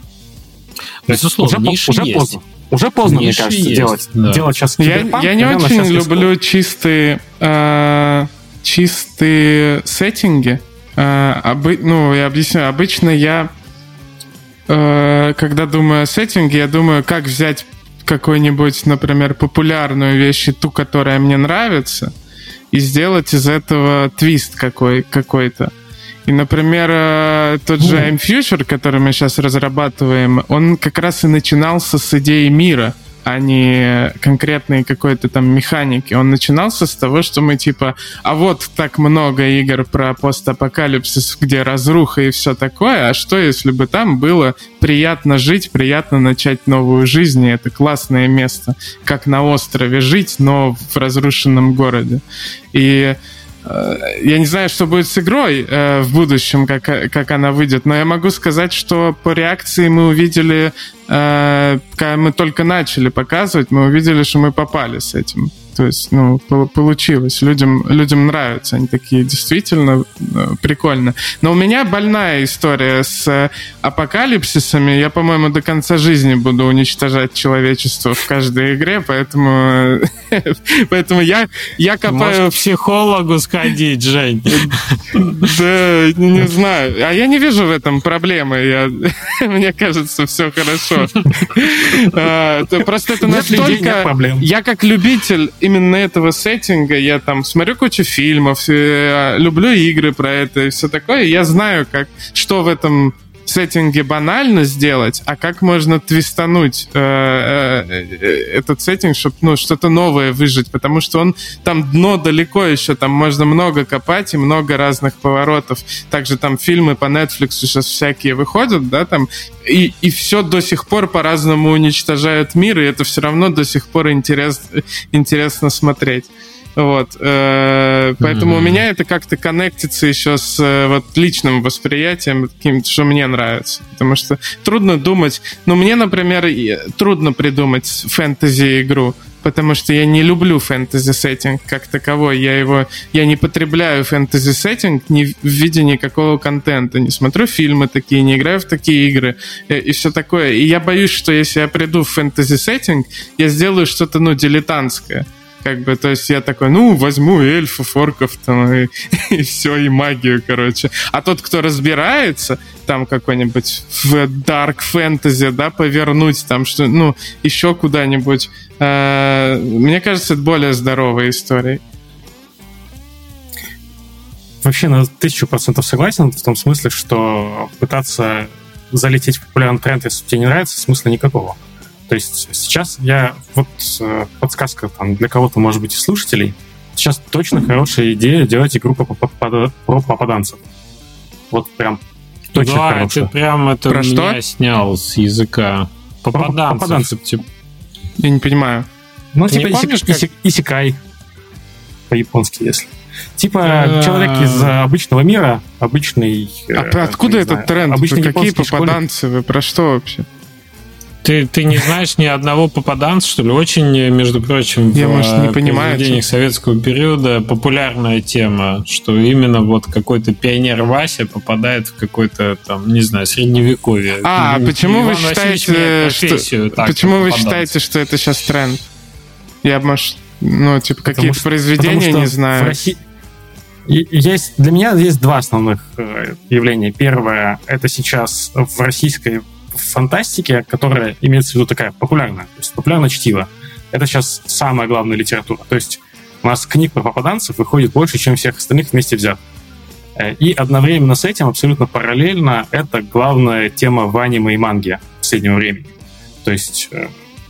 Безусловно, уже, уже есть. поздно. Уже поздно, мне кажется, есть, делать, да. делать сейчас Я, я не очень люблю чистые, э, чистые сеттинги. Э, обы, ну, я объясню. Обычно я, э, когда думаю о сеттинге, я думаю, как взять какую-нибудь, например, популярную вещь, ту, которая мне нравится, и сделать из этого твист какой, какой-то. И, например, э, тот же I'm Future, который мы сейчас разрабатываем, он как раз и начинался с идеи мира, а не конкретной какой-то там механики. Он начинался с того, что мы типа, а вот так много игр про постапокалипсис, где разруха и все такое, а что если бы там было приятно жить, приятно начать новую жизнь, и это классное место, как на острове жить, но в разрушенном городе. И я не знаю, что будет с игрой э, в будущем, как, как она выйдет, но я могу сказать, что по реакции мы увидели, э, когда мы только начали показывать, мы увидели, что мы попали с этим. То есть, ну, получилось. Людям, людям нравятся. Они такие действительно э, прикольно. Но у меня больная история с э, апокалипсисами. Я, по-моему, до конца жизни буду уничтожать человечество в каждой игре, поэтому, поэтому я, я копаю... Может, психологу сходить, Жень. Да, не знаю. А я не вижу в этом проблемы. Я... Мне кажется, все хорошо. А, просто это настолько... Я как любитель именно этого сеттинга, я там смотрю кучу фильмов, э, люблю игры про это и все такое, я знаю, как, что в этом сеттинге банально сделать, а как можно твистануть э, э, э этот сеттинг, чтобы ну, что-то новое выжить, потому что он там дно далеко еще, там можно много копать и много разных поворотов. Также там фильмы по Netflix сейчас всякие выходят, да, там, и, и все до сих пор по-разному уничтожают мир, и это все равно до сих пор интерес, интересно смотреть. Вот. Э, поэтому mm-hmm. у меня это как-то коннектится еще с э, вот личным восприятием, таким, что мне нравится. Потому что трудно думать... Ну, мне, например, трудно придумать фэнтези-игру, потому что я не люблю фэнтези-сеттинг как таковой. Я его... Я не потребляю фэнтези-сеттинг ни в виде никакого контента. Не смотрю фильмы такие, не играю в такие игры и, и все такое. И я боюсь, что если я приду в фэнтези-сеттинг, я сделаю что-то, ну, дилетантское как бы, то есть я такой, ну, возьму эльфов, орков, там, и, и все, и магию, короче. А тот, кто разбирается, там, какой-нибудь в Dark Fantasy, да, повернуть там, что, ну, еще куда-нибудь, э, мне кажется, это более здоровая история. Вообще на тысячу процентов согласен в том смысле, что пытаться залететь в популярный тренд, если тебе не нравится, смысла никакого. То есть сейчас я... Вот э, подсказка там для кого-то, может быть, и слушателей. Сейчас точно хорошая идея делать игру про, про попаданцев. Вот прям точно да, хорошая. ты прям это про меня что? снял с языка. Попаданцев. попаданцев. Типа. Я не понимаю. Ну, ты типа помнишь, исек, как... исекай по-японски, если. Типа а... человек из обычного мира, обычный... А э, откуда этот знаю, тренд? Обычный Какие попаданцы? Школьник. Вы про что вообще? Ты, ты не знаешь ни одного попаданца, что ли? Очень, между прочим, Я, в может, не понимаю, советского периода популярная тема, что именно вот какой-то пионер Вася попадает в какой-то там, не знаю, средневековье. А, и, почему вы считаете, что, так, почему вы считаете, что это сейчас тренд? Я, может, ну, типа, какие-то произведения не знаю. России... Есть, для меня есть два основных э, явления. Первое, это сейчас в российской фантастике, которая имеется в виду такая популярная, то есть популярное чтиво. Это сейчас самая главная литература. То есть у нас книг про попаданцев выходит больше, чем всех остальных вместе взят. Э, и одновременно с этим, абсолютно параллельно, это главная тема в аниме и манге последнего времени. То есть э,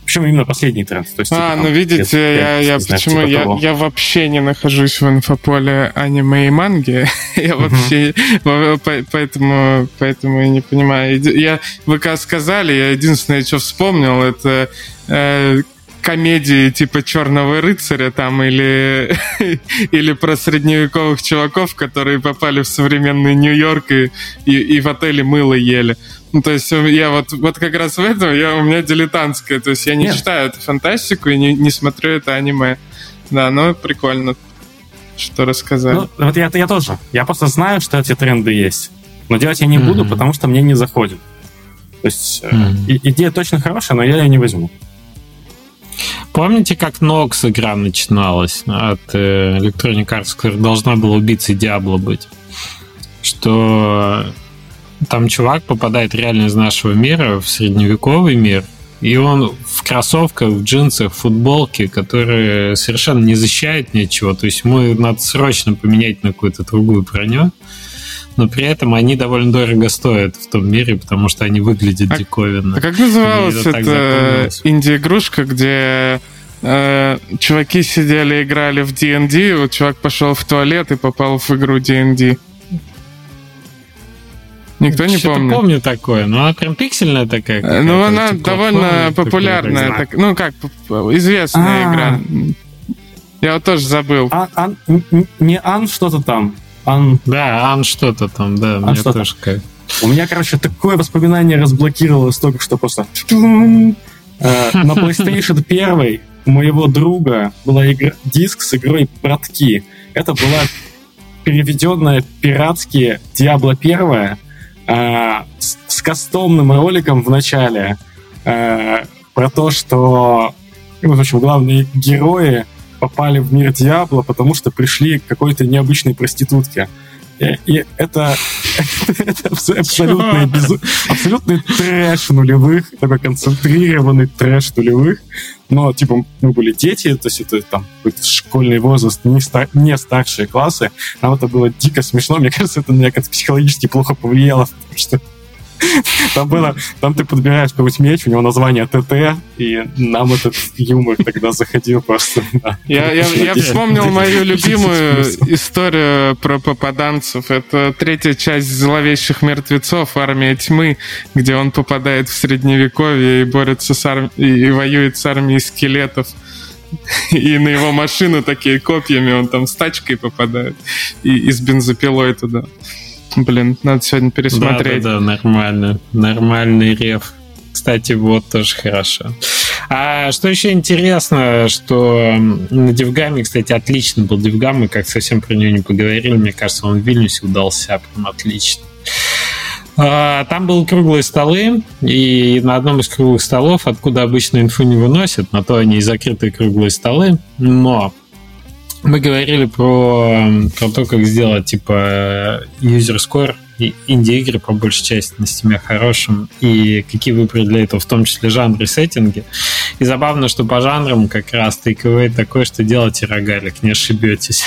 причем именно последний тренд. То есть, а, типа, ну видите, 5, я, я, почему типа я, я вообще не нахожусь в инфополе аниме и манги. я вообще поэтому, поэтому я не понимаю. Я, вы как сказали, я единственное, что вспомнил, это э, комедии типа Черного рыцаря там или, или про средневековых чуваков, которые попали в современный Нью-Йорк и, и, и в отеле мыло ели. Ну, то есть я вот, вот как раз в этом я, у меня дилетантская. То есть я не Нет. читаю эту фантастику и не, не смотрю это аниме. Да, но прикольно, что рассказали. Ну, вот я, я тоже. Я просто знаю, что эти тренды есть. Но делать я не mm-hmm. буду, потому что мне не заходит. То есть mm-hmm. идея точно хорошая, но я ее не возьму. Помните, как Nox игра начиналась от э, Electronic Arts, которая должна была убийцей Диабло быть? Что там чувак попадает реально из нашего мира в средневековый мир, и он в кроссовках, в джинсах, в футболке, которые совершенно не защищают ничего. То есть ему надо срочно поменять на какую-то другую броню. но при этом они довольно дорого стоят в том мире, потому что они выглядят а, диковинно. А как называлась эта инди-игрушка, где э, чуваки сидели, играли в D&D, вот чувак пошел в туалет и попал в игру D&D? Никто не помнит. помню такое, но она прям пиксельная такая. Ну, она довольно популярная, так, ну как, известная А-а-а. игра. Я вот тоже забыл. А, ан, не Ан что-то там. Ан... Да, Ан что-то там, да. Ан мне тоже как. У меня, короче, такое воспоминание разблокировалось только что просто. Э, на PlayStation 1 у моего друга была игра, диск с игрой «Братки». Это была переведенная пиратски Diablo 1 э, с, с кастомным роликом в начале э, про то, что ну, в общем, главные герои попали в мир Диабло, потому что пришли к какой-то необычной проститутке. И, и это, это абсолютный, безу... абсолютный трэш нулевых, такой концентрированный трэш нулевых. Но, типа, мы были дети, то есть это там школьный возраст, не, стар... не старшие классы. Нам это было дико смешно. Мне кажется, это на меня как-то психологически плохо повлияло, потому что там было, там ты подбираешь какой-нибудь меч, у него название ТТ, и нам этот юмор тогда заходил просто. Я, я, я вспомнил мою любимую историю про попаданцев. Это третья часть «Зловещих мертвецов. Армия тьмы», где он попадает в Средневековье и борется с армией, и воюет с армией скелетов и на его машину такие копьями он там с тачкой попадает и, и с бензопилой туда. Блин, надо сегодня пересмотреть. Да, да, да, нормально. Нормальный реф. Кстати, вот тоже хорошо. А что еще интересно, что на DevGAM е, кстати, отлично был DevGAM, мы как совсем про нее не поговорили, мне кажется, он в Вильнюсе удался прям отлично. А, там были круглые столы, и на одном из круглых столов, откуда обычно инфу не выносят, на то они и закрытые круглые столы, но мы говорили про, про то, как сделать типа user score и инди-игры по большей части на стиме хорошим, и какие выбрать для этого, в том числе жанры и сеттинги. И забавно, что по жанрам как раз тейковый такой, что делайте рогалик, не ошибетесь.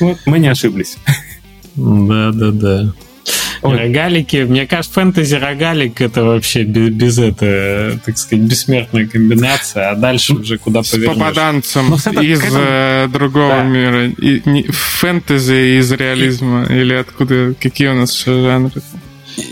Мы не ошиблись. Да, да, да. Ой. Рогалики, мне кажется, фэнтези рогалик это вообще без, без это, так сказать, бессмертная комбинация, а дальше уже куда повернешь. С попаданцем ну, из этому... Э, другого да. мира. И, не, фэнтези из реализма. И... Или откуда, какие у нас жанры?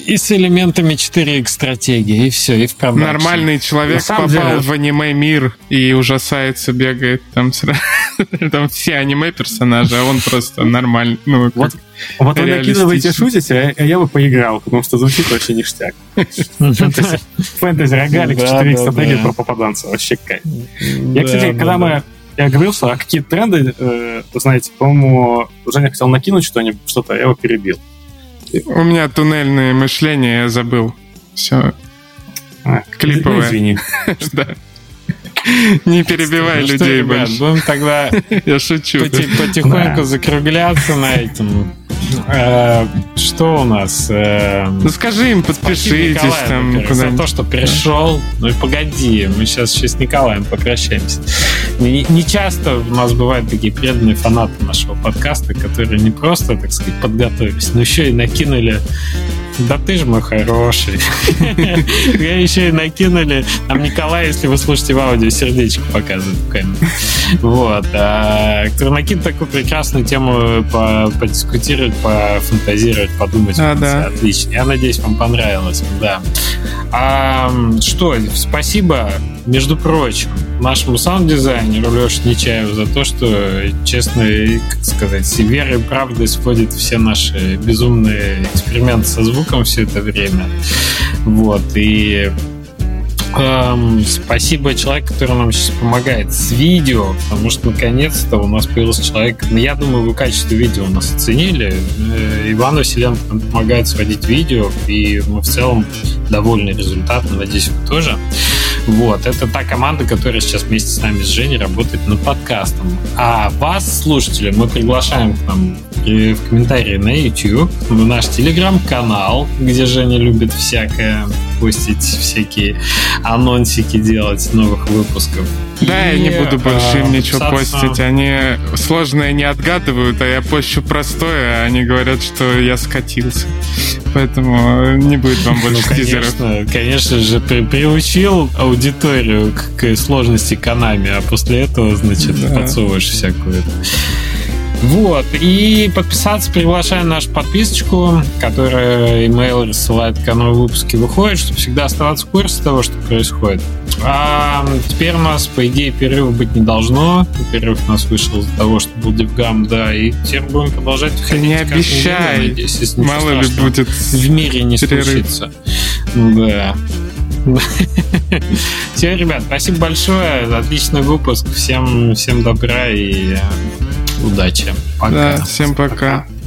И с элементами 4X стратегии, и все, и в продакшн. Нормальный человек попал деле... в аниме-мир и ужасается, бегает там, там все аниме-персонажи, а он просто нормальный. Ну, вот, вот вы накидываете, шутите, а я бы поиграл, потому что звучит вообще ништяк. Фэнтези рогалик, 4X стратегия про попаданца, вообще кайф. Я, кстати, когда мы я говорил, что а какие тренды, э, знаете, по-моему, Женя хотел накинуть что-нибудь, что-то, я его перебил. У меня туннельное мышление, я забыл. Все. А, Клиповое. Ну, извини. Да. Не перебивай ну, людей больше. Будем тогда Я шучу. потихоньку закругляться на этом. Э, что у нас? Э, ну скажи им, подпишитесь там за то, что пришел. Ну и погоди, мы сейчас еще с Николаем попрощаемся. Не, не часто у нас бывают такие преданные фанаты нашего подкаста, которые не просто, так сказать, подготовились, но еще и накинули да ты ж мой хороший. Я еще и накинули. Там Николай, если вы слушаете в аудио, сердечко показывает в камеру. Вот. А, который накинул такую прекрасную тему подискутировать, пофантазировать, подумать. А, да. Отлично. Я надеюсь, вам понравилось. Да. А, что, спасибо, между прочим, нашему саунд-дизайнеру Леше Нечаеву за то, что, честно, как сказать, с верой и правдой сводит все наши безумные эксперименты со звуком все это время. Вот, и Эм, спасибо человеку, который нам сейчас помогает с видео, потому что наконец-то у нас появился человек. Ну, я думаю, вы качество видео у нас оценили. Э, Иван Василенко помогает сводить видео, и мы в целом довольны результатом. Надеюсь, вы тоже. Вот, это та команда, которая сейчас вместе с нами, с Женей, работает над подкастом. А вас, слушатели, мы приглашаем к нам в комментарии на YouTube, в наш телеграм-канал, где Женя любит всякое постить всякие анонсики делать новых выпусков. Да, и, я не буду больше им ничего писаться... постить. Они сложное не отгадывают, а я пощу простое, а они говорят, что я скатился. Поэтому не будет вам больше ну, тизеров. Конечно, конечно же, при, приучил аудиторию к, к сложности Канами, а после этого, значит, да. подсовываешь всякую. Вот, и подписаться приглашаю нашу подписочку, которая email рассылает, когда новые выпуски выходят, чтобы всегда оставаться в курсе того, что происходит. А теперь у нас, по идее, перерыва быть не должно. Перерыв у нас вышел из-за того, что был дивгам, да, и теперь будем продолжать ходить. Не обещай, неделю, надеюсь, мало ли будет в мире не перерыв. случится. Да. Все, ребят, спасибо большое. Отличный выпуск. Всем, всем добра и удачи. Пока. Да, всем пока. пока.